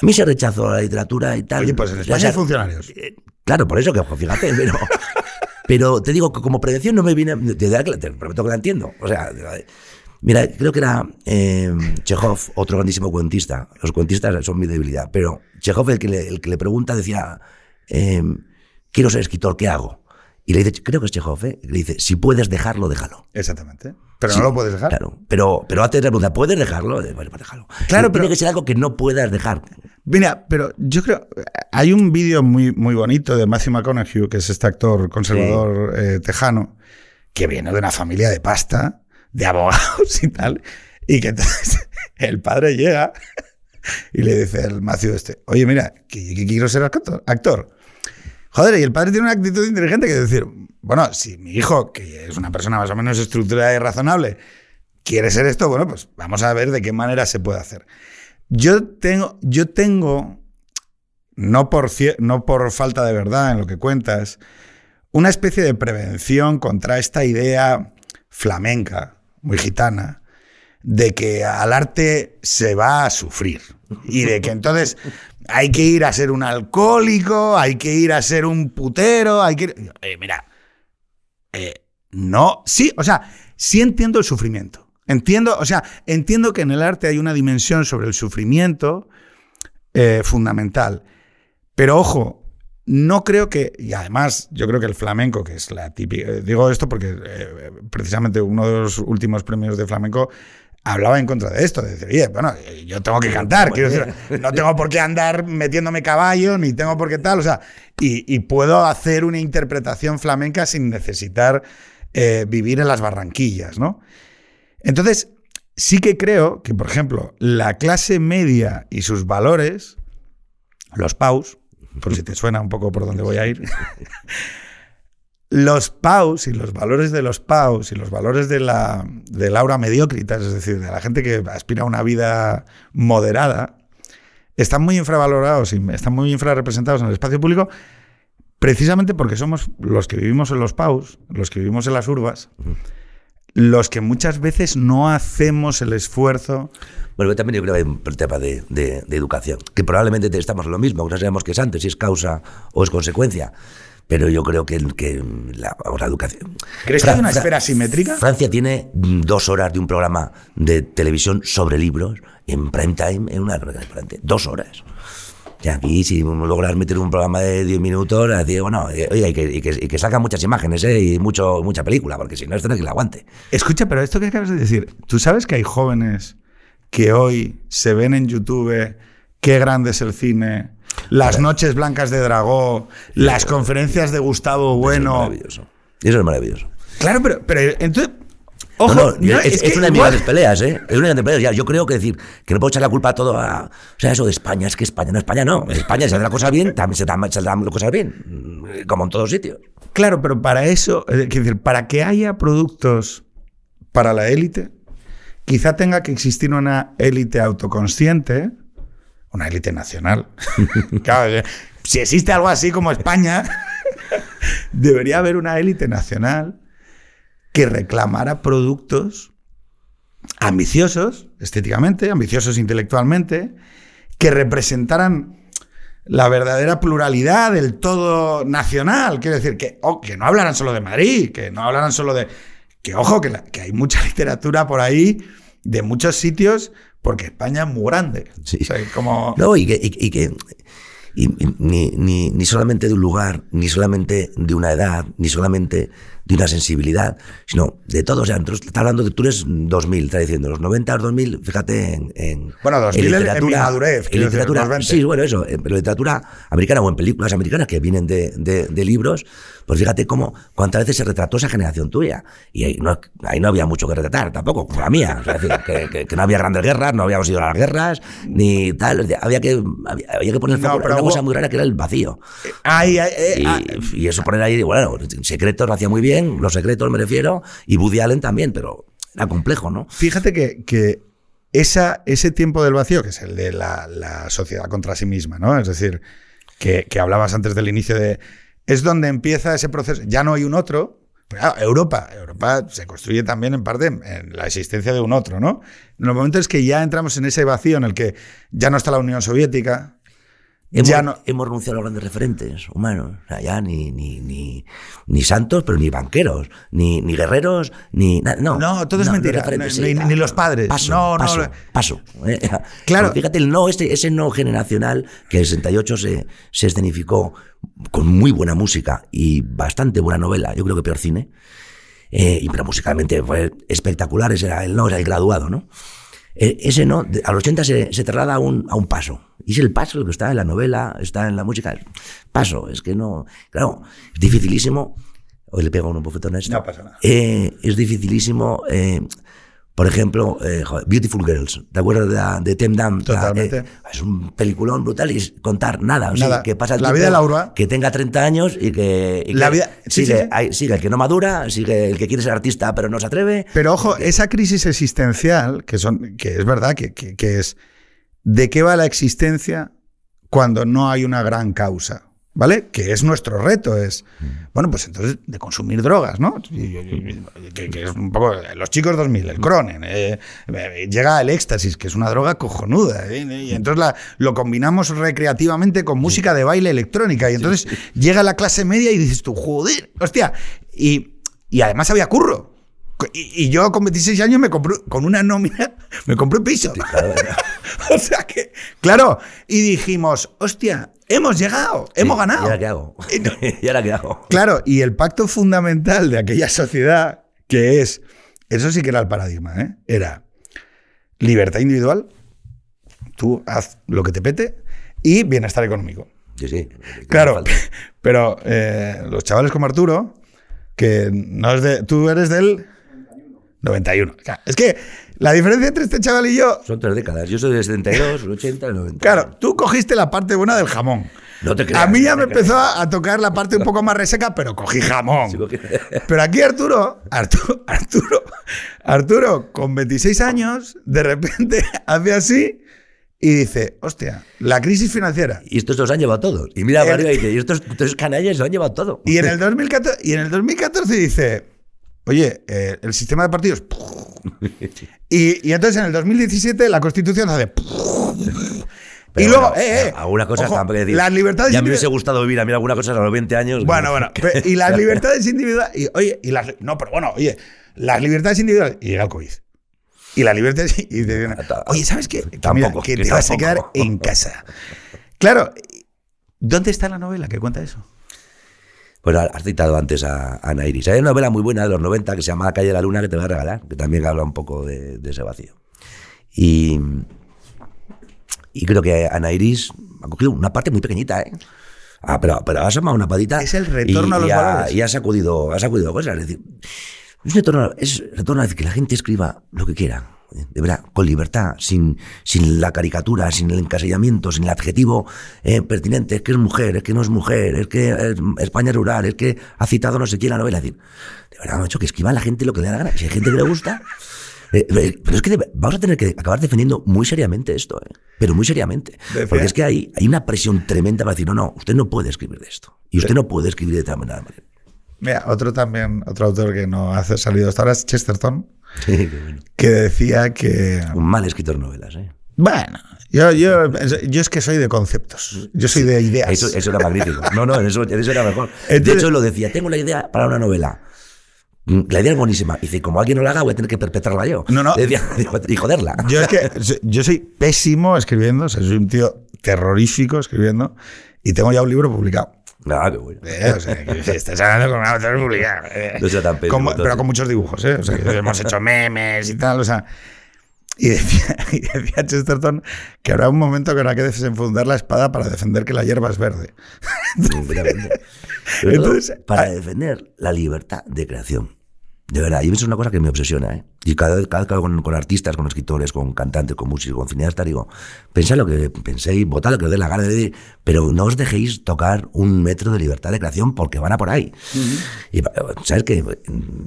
a mí se rechazó la literatura y tal. Oye, pues en España hay funcionarios. eh, Claro, por eso que, fíjate, pero, pero te digo que como prevención no me viene, te, te- prometo que la entiendo. O sea, mira, creo que era eh, Chekhov, otro grandísimo cuentista. Los cuentistas son mi debilidad, pero Chekhov, el que le, el que le pregunta, decía, eh, quiero ser escritor, ¿qué hago? Y le dice, creo que es Chekhov, ¿eh? le dice, si puedes dejarlo, déjalo. Exactamente. Pero Sí, no lo puedes dejar. Claro, pero, pero antes de la pregunta, ¿puedes dejarlo? Eh, Bueno, pues déjalo. Claro, Tiene pero- que ser algo que no puedas dejar. Mira, pero yo creo. Hay un vídeo muy, muy bonito de Matthew McConaughey, que es este actor conservador eh, tejano, que viene de una familia de pasta, de abogados y tal, y que entonces el padre llega y le dice al Matthew este, oye, mira, que, que quiero ser actor, actor. Joder, y el padre tiene una actitud inteligente que decir, bueno, si mi hijo, que es una persona más o menos estructurada y razonable, quiere ser esto, bueno, pues vamos a ver de qué manera se puede hacer. Yo tengo, yo tengo no por, no por falta de verdad en lo que cuentas, una especie de prevención contra esta idea flamenca, muy gitana, de que al arte se va a sufrir y de que entonces hay que ir a ser un alcohólico, hay que ir a ser un putero, hay que... Eh, mira, eh, no, sí, o sea, sí entiendo el sufrimiento. Entiendo, o sea, entiendo que en el arte hay una dimensión sobre el sufrimiento eh, fundamental. Pero ojo, no creo que, y además yo creo que el flamenco, que es la típica, eh, digo esto porque eh, precisamente uno de los últimos premios de flamenco hablaba en contra de esto, de decir, oye, bueno, yo tengo que cantar, quiero decir, no tengo por qué andar metiéndome caballo, ni tengo por qué tal, o sea, y, y puedo hacer una interpretación flamenca sin necesitar eh, vivir en las barranquillas, ¿no? Entonces, sí que creo que, por ejemplo, la clase media y sus valores, los paus, por si te suena un poco por dónde voy a ir. los paus y los valores de los paus y los valores de la, de aura mediocritas, es decir, de la gente que aspira a una vida moderada, están muy infravalorados y están muy infrarrepresentados en el espacio público precisamente porque somos los que vivimos en los paus, los que vivimos en las urbas, los que muchas veces no hacemos el esfuerzo. Bueno, también yo creo que hay un tema de, educación, que probablemente estamos en lo mismo, no sabemos qué es antes, si es causa o es consecuencia. Pero yo creo que, que la, educación. ¿Crees que hay una esfera simétrica? Francia tiene dos horas de un programa de televisión sobre libros en prime time en una Dos horas. Y aquí, si logras meter un programa de 10 minutos, decir, bueno, eh, oye, y que, y que, que saca muchas imágenes ¿eh? y mucho, mucha película, porque si no, esto no es que la aguante. Escucha, pero esto que acabas de decir, ¿tú sabes que hay jóvenes que hoy se ven en YouTube qué grande es el cine, las noches blancas de Dragó, las conferencias de Gustavo Bueno? Eso es maravilloso. Eso es maravilloso. Claro, pero, pero entonces Ojo, no, es, es, una de mis grandes peleas, ¿eh? Es una de mis peleas. yo creo que decir que no puedo echar la culpa a todo a. O sea, eso de España, es que España, no, España no. España, si hace las cosas bien, también se saldrán las cosas bien. Como en todos sitios. Claro, pero para eso, es decir, para que haya productos para la élite, quizá tenga que existir una élite autoconsciente, una élite nacional. claro, si existe algo así como España, debería haber una élite nacional que reclamara productos ambiciosos estéticamente, ambiciosos intelectualmente, que representaran la verdadera pluralidad del todo nacional. Quiero decir, que, oh, que no hablaran solo de Madrid, que no hablaran solo de... Que ojo, que, que hay mucha literatura por ahí de muchos sitios, porque España es muy grande. Sí. como... No, y que, y que ni, ni, ni, solamente de un lugar, ni solamente de una edad, ni solamente de una sensibilidad, sino de todo. O sea, está hablando de, tú eres 2000, está diciendo, los 90 los 2000, fíjate en, en Bueno, 2000 en literatura, en madurez, en literatura, sí, bueno, eso, en literatura americana o en películas americanas que vienen de, de, de libros, pues fíjate cómo, cuántas veces se retrató esa generación tuya. Y ahí no, ahí no había mucho que retratar, tampoco, como la mía. Es decir, que, que, no había grandes guerras, no habíamos ido a las guerras, ni tal. Había que, había, que poner no, una cosa muy rara que era el vacío. Ay, y, y, eso poner ahí, bueno, secretos lo hacía muy bien, los secretos me refiero, y Woody Allen también, pero era complejo, ¿no? Fíjate que, que esa, ese tiempo del vacío, que es el de la, sociedad contra sí misma, ¿no? Es decir, que, que hablabas antes del inicio de es donde empieza ese proceso. Ya no hay un otro. Europa, Europa se construye también en parte en la existencia de un otro, ¿no? En los momentos que ya entramos en ese vacío en el que ya no está la Unión Soviética, Hemos, hemos, renunciado a los grandes referentes humanos. O sea, ya ni, ni, ni, ni santos, pero ni banqueros, ni, ni guerreros, ni. No, no todo es mentira. ni, los padres. Paso, no, paso, no. paso. Claro. fíjate, el no, este, ese no generacional que en el 68 se, se escenificó con muy buena música y bastante buena novela, yo creo que peor cine. Eh, y pero musicalmente fue espectacular, ese era el no, era el graduado, ¿no? Eh, ese no, a los 80 se, se traslada a un, a un paso. Y es el paso lo que está en la novela, está en la música. Paso, es que no. Claro, es dificilísimo. Hoy le pego un bofetón a esto. No pasa nada. Eh, es dificilísimo. Eh, por ejemplo, eh, Beautiful Girls, ¿te acuerdas de, de Tem Dam? Totalmente. es un peliculón brutal y es contar nada. O sea, que pasa el la vida de Laura. Que tenga 30 años y que. la vida. sigue, sigue el que no madura, sigue el que quiere ser artista pero no se atreve. Pero ojo, esa crisis existencial, que, son, que es verdad, que, que es ¿De qué va la existencia cuando no hay una gran causa? ¿Vale? Que es nuestro reto, es, bueno, pues entonces de consumir drogas, ¿no? Que, es un poco, los chicos 2000, el Cronen, eh, eh, llega el éxtasis, que es una droga cojonuda, ¿eh? y entonces la, lo combinamos recreativamente con música de baile electrónica, y entonces llega la clase media y dices tú, joder, hostia, y, y además había curro. Y, yo con 26 años me compré, con una nómina, me compré un piso. o sea que, claro, y dijimos, hostia, hemos llegado, hemos ganado. ¿Y ahora qué hago? ¿Y ahora qué hago? Claro, y el pacto fundamental de aquella sociedad, que es, eso sí que era el paradigma, ¿eh? era libertad individual, tú haz lo que te pete, y bienestar económico. Sí, sí. Claro, pero eh, los chavales como Arturo, que no es de, tú eres del 91. es que la diferencia entre este chaval y yo. Son tres décadas. Yo soy del 72, el 80, el 90. Claro, tú cogiste la parte buena del jamón. No te A creas, mí ya no me creas. empezó a tocar la parte un poco más reseca, pero cogí jamón. Sí, porque- Pero aquí Arturo, Arturo, Arturo, Arturo, con 26 años, de repente hace así y dice, hostia, la crisis financiera. Y estos los han llevado todos. Y mira El- y dice, y estos tres canallas se lo han llevado todo. Y en el 2014, y en el 2014 dice, oye, eh, el sistema de partidos... Y, y entonces en el 2017 la Constitución hace... y luego, bueno, eh, eh, alguna cosa ojo, tampoco decir, las libertades Ya me hubiese gustado vivir a mí alguna cosa a los 20 años. Bueno, bueno, y las libertades individuales. Y, oye, y las. No, pero bueno, oye, las libertades individuales. Y llega el COVID. Y las libertades. Y te dicen, oye, ¿sabes qué? Que, mira, Tampoco, que que te vas a quedar en casa. Claro, ¿dónde está la novela que cuenta eso? Bueno, has citado antes a, a Nairis. Hay una novela muy buena de los 90 que se llama La calle de la luna que te voy a regalar, que también habla un poco de, de ese vacío. Y, y creo que Anairis ha cogido una parte muy pequeñita, ¿eh? Ah, pero, pero ha asomado una patita. Es el retorno y- a los y ha- valores. Y ha sacudido, ha sacudido cosas. Es decir, es retorno, es retorno a decir que la gente escriba lo que quiera. ¿Eh? De verdad, con libertad, sin, sin la caricatura, sin el encasillamiento, sin el adjetivo eh, pertinente, es que es mujer, es que no es mujer, es que es España es rural, es que ha citado no sé quién la novela. Es decir, de verdad, macho, que escriba a la gente lo que le da la gana. Si hay gente que le gusta. eh, eh, pero es que vamos a tener que acabar defendiendo muy seriamente esto, ¿eh? pero muy seriamente. Porque es que hay, hay una presión tremenda para decir, no, no, usted no puede escribir de esto. Y usted no puede escribir de tal manera. Mira, otro también, otro autor que no ha salido hasta ahora es Chesterton, Sí, qué bueno. que decía que. Un mal escritor de novelas, ¿eh? Bueno, yo, yo, yo es que soy de conceptos. Yo soy de ideas. Eso, eso era magnífico. No, no, eso, eso era mejor. de Entonces- hecho, lo decía, tengo la idea para una novela. Mm, La idea es buenísima. Y dice, como alguien no la haga, voy a tener que perpetrarla yo. No, no. Decía, y joderla. Yo es que yo soy pésimo escribiendo, o sea, soy un tío terrorífico escribiendo y tengo ya un libro publicado. Qué bueno. Eh, o sea, que estás hablando con un autor publicado. eh. No sea tan pésimo, pero con muchos dibujos, ¿eh? O sea, que hemos hecho memes y tal, o sea. Y decía, y decía Chesterton que habrá un momento que habrá que desenfundar la espada para defender que la hierba es verde. Entonces, para ah- defender la libertad de creación. De verdad, y eso es una cosa que me obsesiona, ¿eh? Y cada vez, cada hablo con, con artistas, con escritores, con cantantes, con músicos, con cineastas, digo, pensad lo que penséis, votad lo que os dé la gana de decir, pero no os dejéis tocar un metro de libertad de creación porque van a por ahí. Y sabes que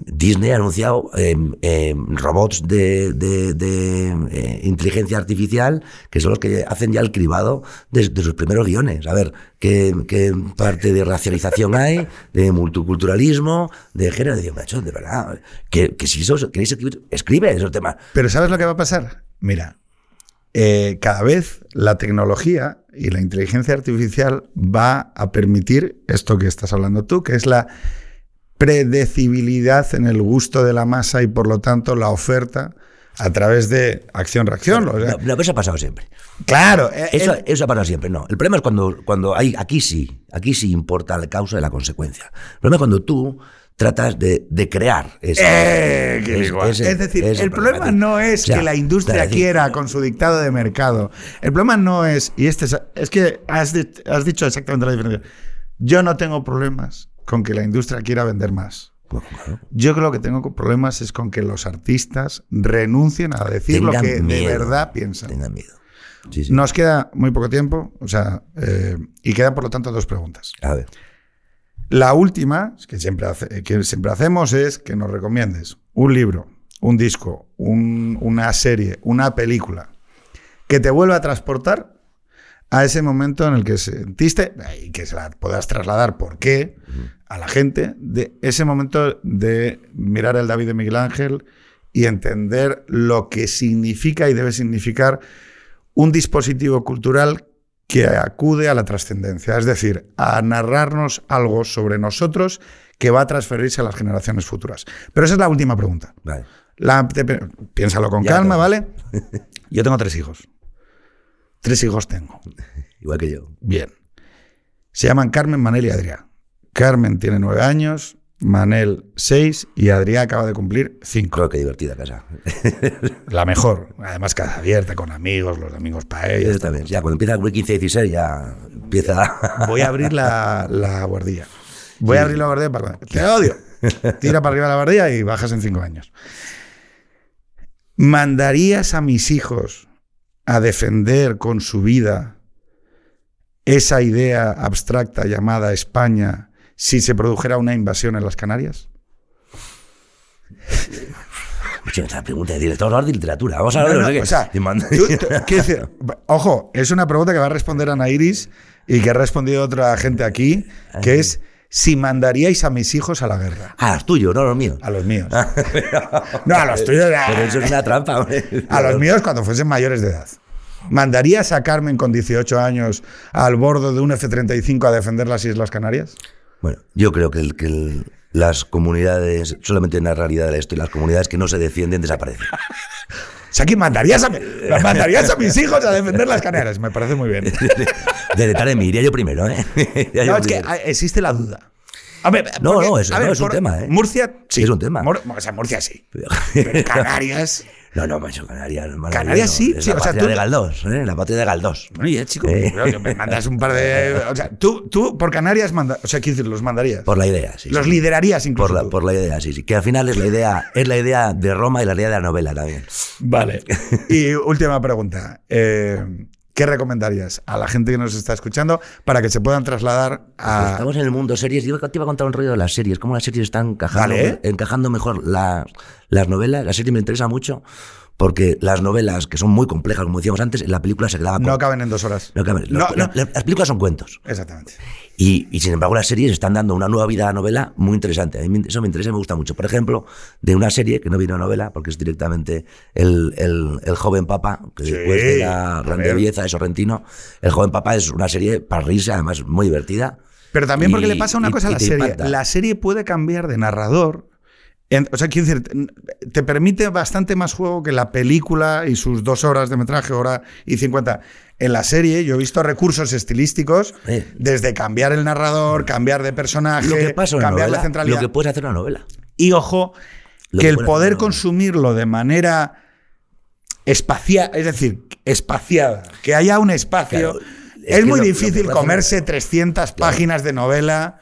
Disney ha anunciado eh, eh, robots de, de- de, eh, inteligencia artificial que son los que hacen ya el cribado de, de sus primeros guiones. A ver, ¿qué, qué parte de racialización hay, de multiculturalismo, de género? De, macho, de verdad, que, que si eso queréis escribir, escribe esos temas. Pero ¿sabes lo que va a pasar? Mira, eh, cada vez la tecnología y la inteligencia artificial va a permitir esto que estás hablando tú, que es la predecibilidad en el gusto de la masa y por lo tanto la oferta a través de acción-reacción. o sea, No, eso ha pasado siempre. claro, eh, Eso, el- eso ha pasado siempre, no. El problema es cuando, cuando hay, aquí sí, aquí sí importa la causa y la consecuencia. El problema es cuando tú tratas de, de crear ese, Eh, es- ese- es decir, ese el problema no es O sea, que la industria decir, quiera con su dictado de mercado. El problema no es, y este es, es que has, has dicho exactamente la diferencia. Yo no tengo problemas con que la industria quiera vender más. Pues, claro. Yo creo que tengo problemas es con que los artistas renuncien a decir lo que de verdad piensan. Tengan miedo. Sí, sí. Nos queda muy poco tiempo, o sea, eh, y quedan por lo tanto dos preguntas. A ver. La última, que siempre, hace- que siempre hacemos, es que nos recomiendes un libro, un disco, un- una serie, una película, que te vuelva a transportar a ese momento en el que sentiste, y que se la puedas trasladar, ¿por qué? A la gente, de ese momento de mirar el David de Miguel Ángel y entender lo que significa y debe significar un dispositivo cultural que acude a la trascendencia, es decir, a narrarnos algo sobre nosotros que va a transferirse a las generaciones futuras. Pero esa es la última pregunta. Vale. La- te- piénsalo con Ya calma. ¿vale? Yo tengo tres hijos. Tres hijos tengo. Igual que yo. Bien. Se llaman Carmen, Manel y Adrián. Carmen tiene nueve años, Manel seis y Adrián acaba de cumplir cinco. Creo que divertida casa. La mejor. Además, casa abierta, con amigos, los amigos para ellos. También. Ya cuando empieza a cumplir 15, 16 ya empieza... Voy a abrir la, la guardilla. Voy a abrir la guardilla para... Te odio. Tira para arriba la guardilla y bajas en cinco años. ¿Mandarías a mis hijos a defender con su vida esa idea abstracta llamada España si se produjera una invasión en las Canarias? Esta pregunta de director de literatura. Vamos a hablar de o sea, ojo, es una pregunta que va a responder Ana Iris y que ha respondido otra gente aquí, que es si mandaríais a mis hijos a la guerra. A los tuyos, no a los míos. A los míos. no, a los tuyos. Pero eso es una trampa. A los míos cuando fuesen mayores de edad. ¿Mandarías a Carmen con 18 años al bordo de un F-35 a defender las Islas Canarias? Bueno, yo creo que, el, que las comunidades, solamente en la realidad de esto, y las comunidades que no se defienden desaparecen. O sea, que mandarías a, mandarías a mis hijos a defender las Canarias. Me parece muy bien. De, de, mí, iría yo primero, ¿eh? no, es que existe la duda. A ver, no, no, eso no es un tema, ¿eh? Murcia, sí. Es un tema. o sea, Murcia sí. Pero Canarias. No, no, macho, Canarias. Canarias sí, es sí. La o sea, patria de Galdós, ¿eh? La patria de Galdós. Bueno, ya, chico, eh. me mandas un par de. O sea, tú, tú por Canarias, manda, o sea, quiero decir, los mandarías. Por la idea, sí. Los liderarías incluso. Por la, por la, idea, sí, sí. Que al final es la idea, es la idea de Roma y la idea de la novela también. Vale. Y última pregunta. Eh, ¿Qué recomendarías a la gente que nos está escuchando para que se puedan trasladar a... Estamos en el mundo series. Yo te iba a contar un rollo de las series, cómo las series están encajando, encajando mejor la, las novelas. La serie me interesa mucho porque las novelas, que son muy complejas, como decíamos antes, en la película se quedaba... No caben en dos horas. No caben. No, las películas son cuentos. Exactamente. Y, y, sin embargo las series están dando una nueva vida a la novela muy interesante. A mí eso me interesa y me gusta mucho. Por ejemplo, de una serie que no viene a novela, porque es directamente el, el, el joven papa, que después de la grande belleza de Sorrentino, el joven papa es una serie para reírse, además muy divertida. Pero también porque le pasa una cosa a la serie. La serie puede cambiar de narrador o sea, quiero decir, te permite bastante más juego que la película y sus dos horas de metraje, hora y cincuenta. En la serie yo he visto recursos estilísticos desde cambiar el narrador, cambiar de personaje, cambiar la centralidad. Lo que puedes hacer una novela. Y ojo, que, el poder consumirlo de manera espacial, es decir, espaciada, que haya un espacio. es, muy difícil comerse 300 páginas de novela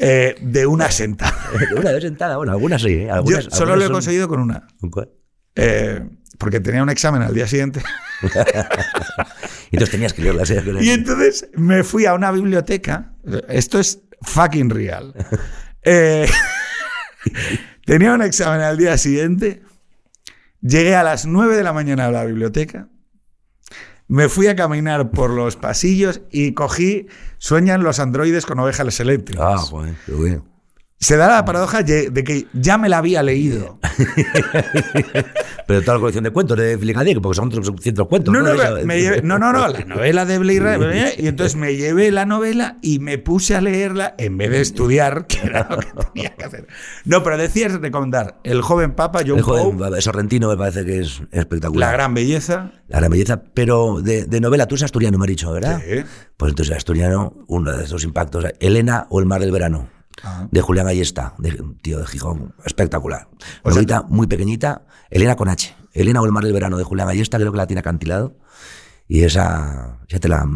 eh, de una sentada. de una sentada, bueno, algunas sí. ¿eh? Algunas, Yo solo lo he conseguido con una. Eh, porque tenía un examen al día siguiente. y entonces tenías que leerla. Y entonces me fui a una biblioteca. Esto es fucking real. tenía un examen al día siguiente. Llegué a las 9 de la mañana a la biblioteca me fui a caminar por los pasillos y cogí Sueñan los androides con ovejas eléctricas. Ah, bueno, qué bueno. Se da la paradoja de que ya me la había leído. Pero toda la colección de cuentos de Flickadier, porque son cientos cuentos. No, no, no, no, no, la novela de Blade Y entonces me llevé la novela y me puse a leerla en vez de estudiar, que era lo que tenía que hacer. No, pero decías recomendar El joven Papa, John El joven Sorrentino me parece que es espectacular. La gran belleza. La gran belleza, pero de, de novela, tú eres asturiano, me has dicho, ¿verdad? Sí. Pues entonces asturiano, uno de esos impactos. Elena o El mar del verano de Julián Ayesta, de, tío de Gijón, espectacular. Novita muy pequeñita, Elena con H. Elena o el mar del verano de Julián Ayesta, creo que la tiene acantilado. Y esa ya te la,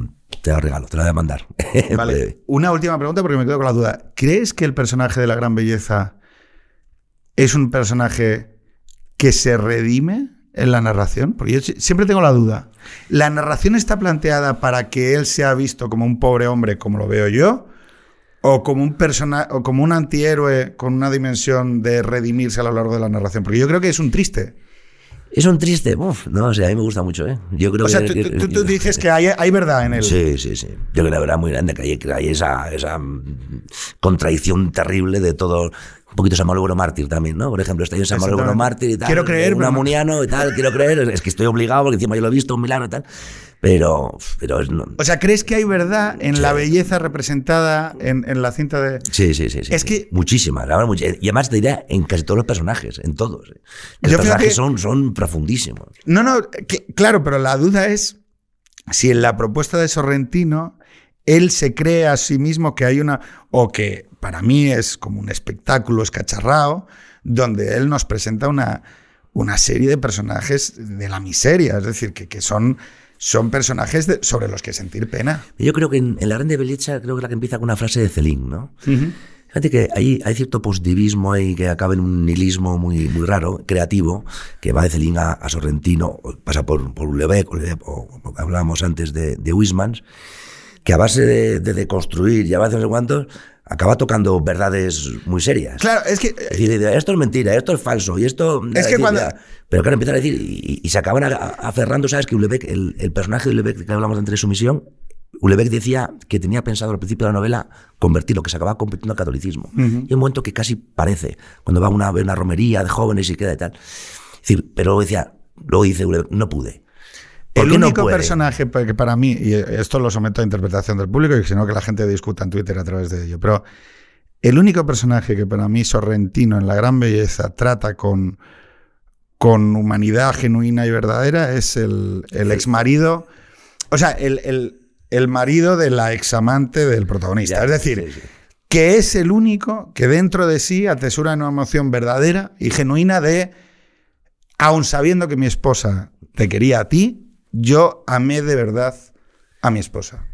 te la regalo, te la voy a mandar. Vale. Una última pregunta porque me quedo con la duda. ¿Crees que el personaje de la gran belleza es un personaje que se redime en la narración? Porque yo siempre tengo la duda. ¿La narración está planteada para que él sea visto como un pobre hombre, como lo veo yo? O como un persona o como un antihéroe con una dimensión de redimirse a lo largo de la narración, porque yo creo que es un triste. Es un triste, Uf, no, o sea, a mí me gusta mucho, ¿eh? Yo creo o sea, tú, tú, dices que hay, hay, verdad en él. Sí, sí, sí. Yo creo que la verdad muy grande, que hay, que hay esa, esa contradicción terrible de todo. Un poquito San Malo Mártir también, ¿no? Por ejemplo, estoy en San Malo Mártir y tal. Quiero creer. Un amuniano y tal, quiero creer. Es que estoy obligado porque encima yo lo he visto, un milagro y tal. Pero, pero es, no. O sea, ¿crees que hay verdad en la belleza representada en, en, la cinta de.? Sí, sí, sí. sí es que. Muchísimas. y además te diría en casi todos los personajes, en todos. ¿eh? Los personajes son, son profundísimos. No, no, claro, pero la duda es si en la propuesta de Sorrentino él se cree a sí mismo que hay una. o que para mí es como un espectáculo escacharrado, donde él nos presenta una, una serie de personajes de la miseria, es decir, que, que son son personajes sobre los que sentir pena. Yo creo que en, La Grande Belleza, creo que es la que empieza con una frase de Celine, ¿no? Fíjate que hay, hay cierto positivismo ahí que acaba en un nihilismo muy, muy raro, creativo, que va de Celine a, Sorrentino, pasa por, por Lebec, o, o, hablábamos antes de, de Wismans, que a base de, de deconstruir y a base de no sé cuántos, acaba tocando verdades muy serias. Claro, es que. Es decir, esto es mentira, esto es falso, y esto. Es que cuando- Pero claro, empiezan a decir, y, y se acaban a- a- aferrando, ¿sabes? Que Ulebeck, el, el personaje de Ulebeck que hablamos antes de su misión, Ulebeck decía que tenía pensado al principio de la novela convertir lo que se acababa convirtiendo al catolicismo. Y hay un momento que casi parece, cuando va a una, una romería de jóvenes y queda y tal. Es decir, pero luego decía, luego dice Ulebeck, no pude. ¿Por El no único personaje que para mí, y esto lo someto a interpretación del público, y si no que la gente discuta en Twitter a través de ello, pero el único personaje que para mí Sorrentino en La Gran Belleza trata con, con humanidad genuina y verdadera es el, el ex marido, o sea, el, el- el marido de la examante del protagonista. Ya, es decir, sí, sí. que es el único que dentro de sí atesora una emoción verdadera y genuina de, aun sabiendo que mi esposa te quería a ti, yo amé de verdad a mi esposa.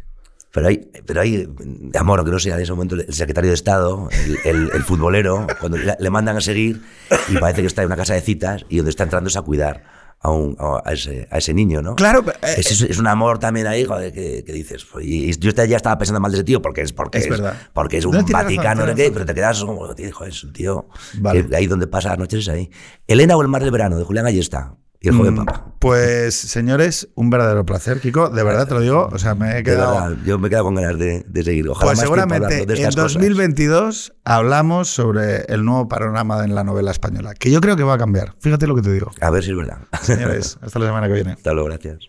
Pero hay, pero hay amor, aunque no sea en ese momento el secretario de Estado, el, el- el futbolero, cuando le, mandan a seguir y parece que está en una casa de citas y donde está entrando es a cuidar a, un- a, ese, a ese niño, ¿no? Claro, pero, eh, es, es un amor también ahí, joder, que, que dices. pues, Y, y yo ya estaba pensando mal de ese tío porque es, porque Es es, verdad. porque es un No, razón, Vaticano, qué, pero te quedas como, tío, joder, es un tío. Vale. que ahí donde pasa las noches es ahí. Elena o el mar del verano, de Julián Ayesta. Y el joven mm, papa. Pues, señores, un verdadero placer, Kiko. De verdad te lo digo. O sea, me he De quedado. verdad, yo me he quedado con ganas de, de seguir. Ojalá Pues más seguramente de en estas cosas. 2022 hablamos sobre el nuevo panorama en la novela española, que yo creo que va a cambiar. Fíjate lo que te digo. A ver si es verdad. Señores, hasta la semana que viene. Hasta luego, gracias.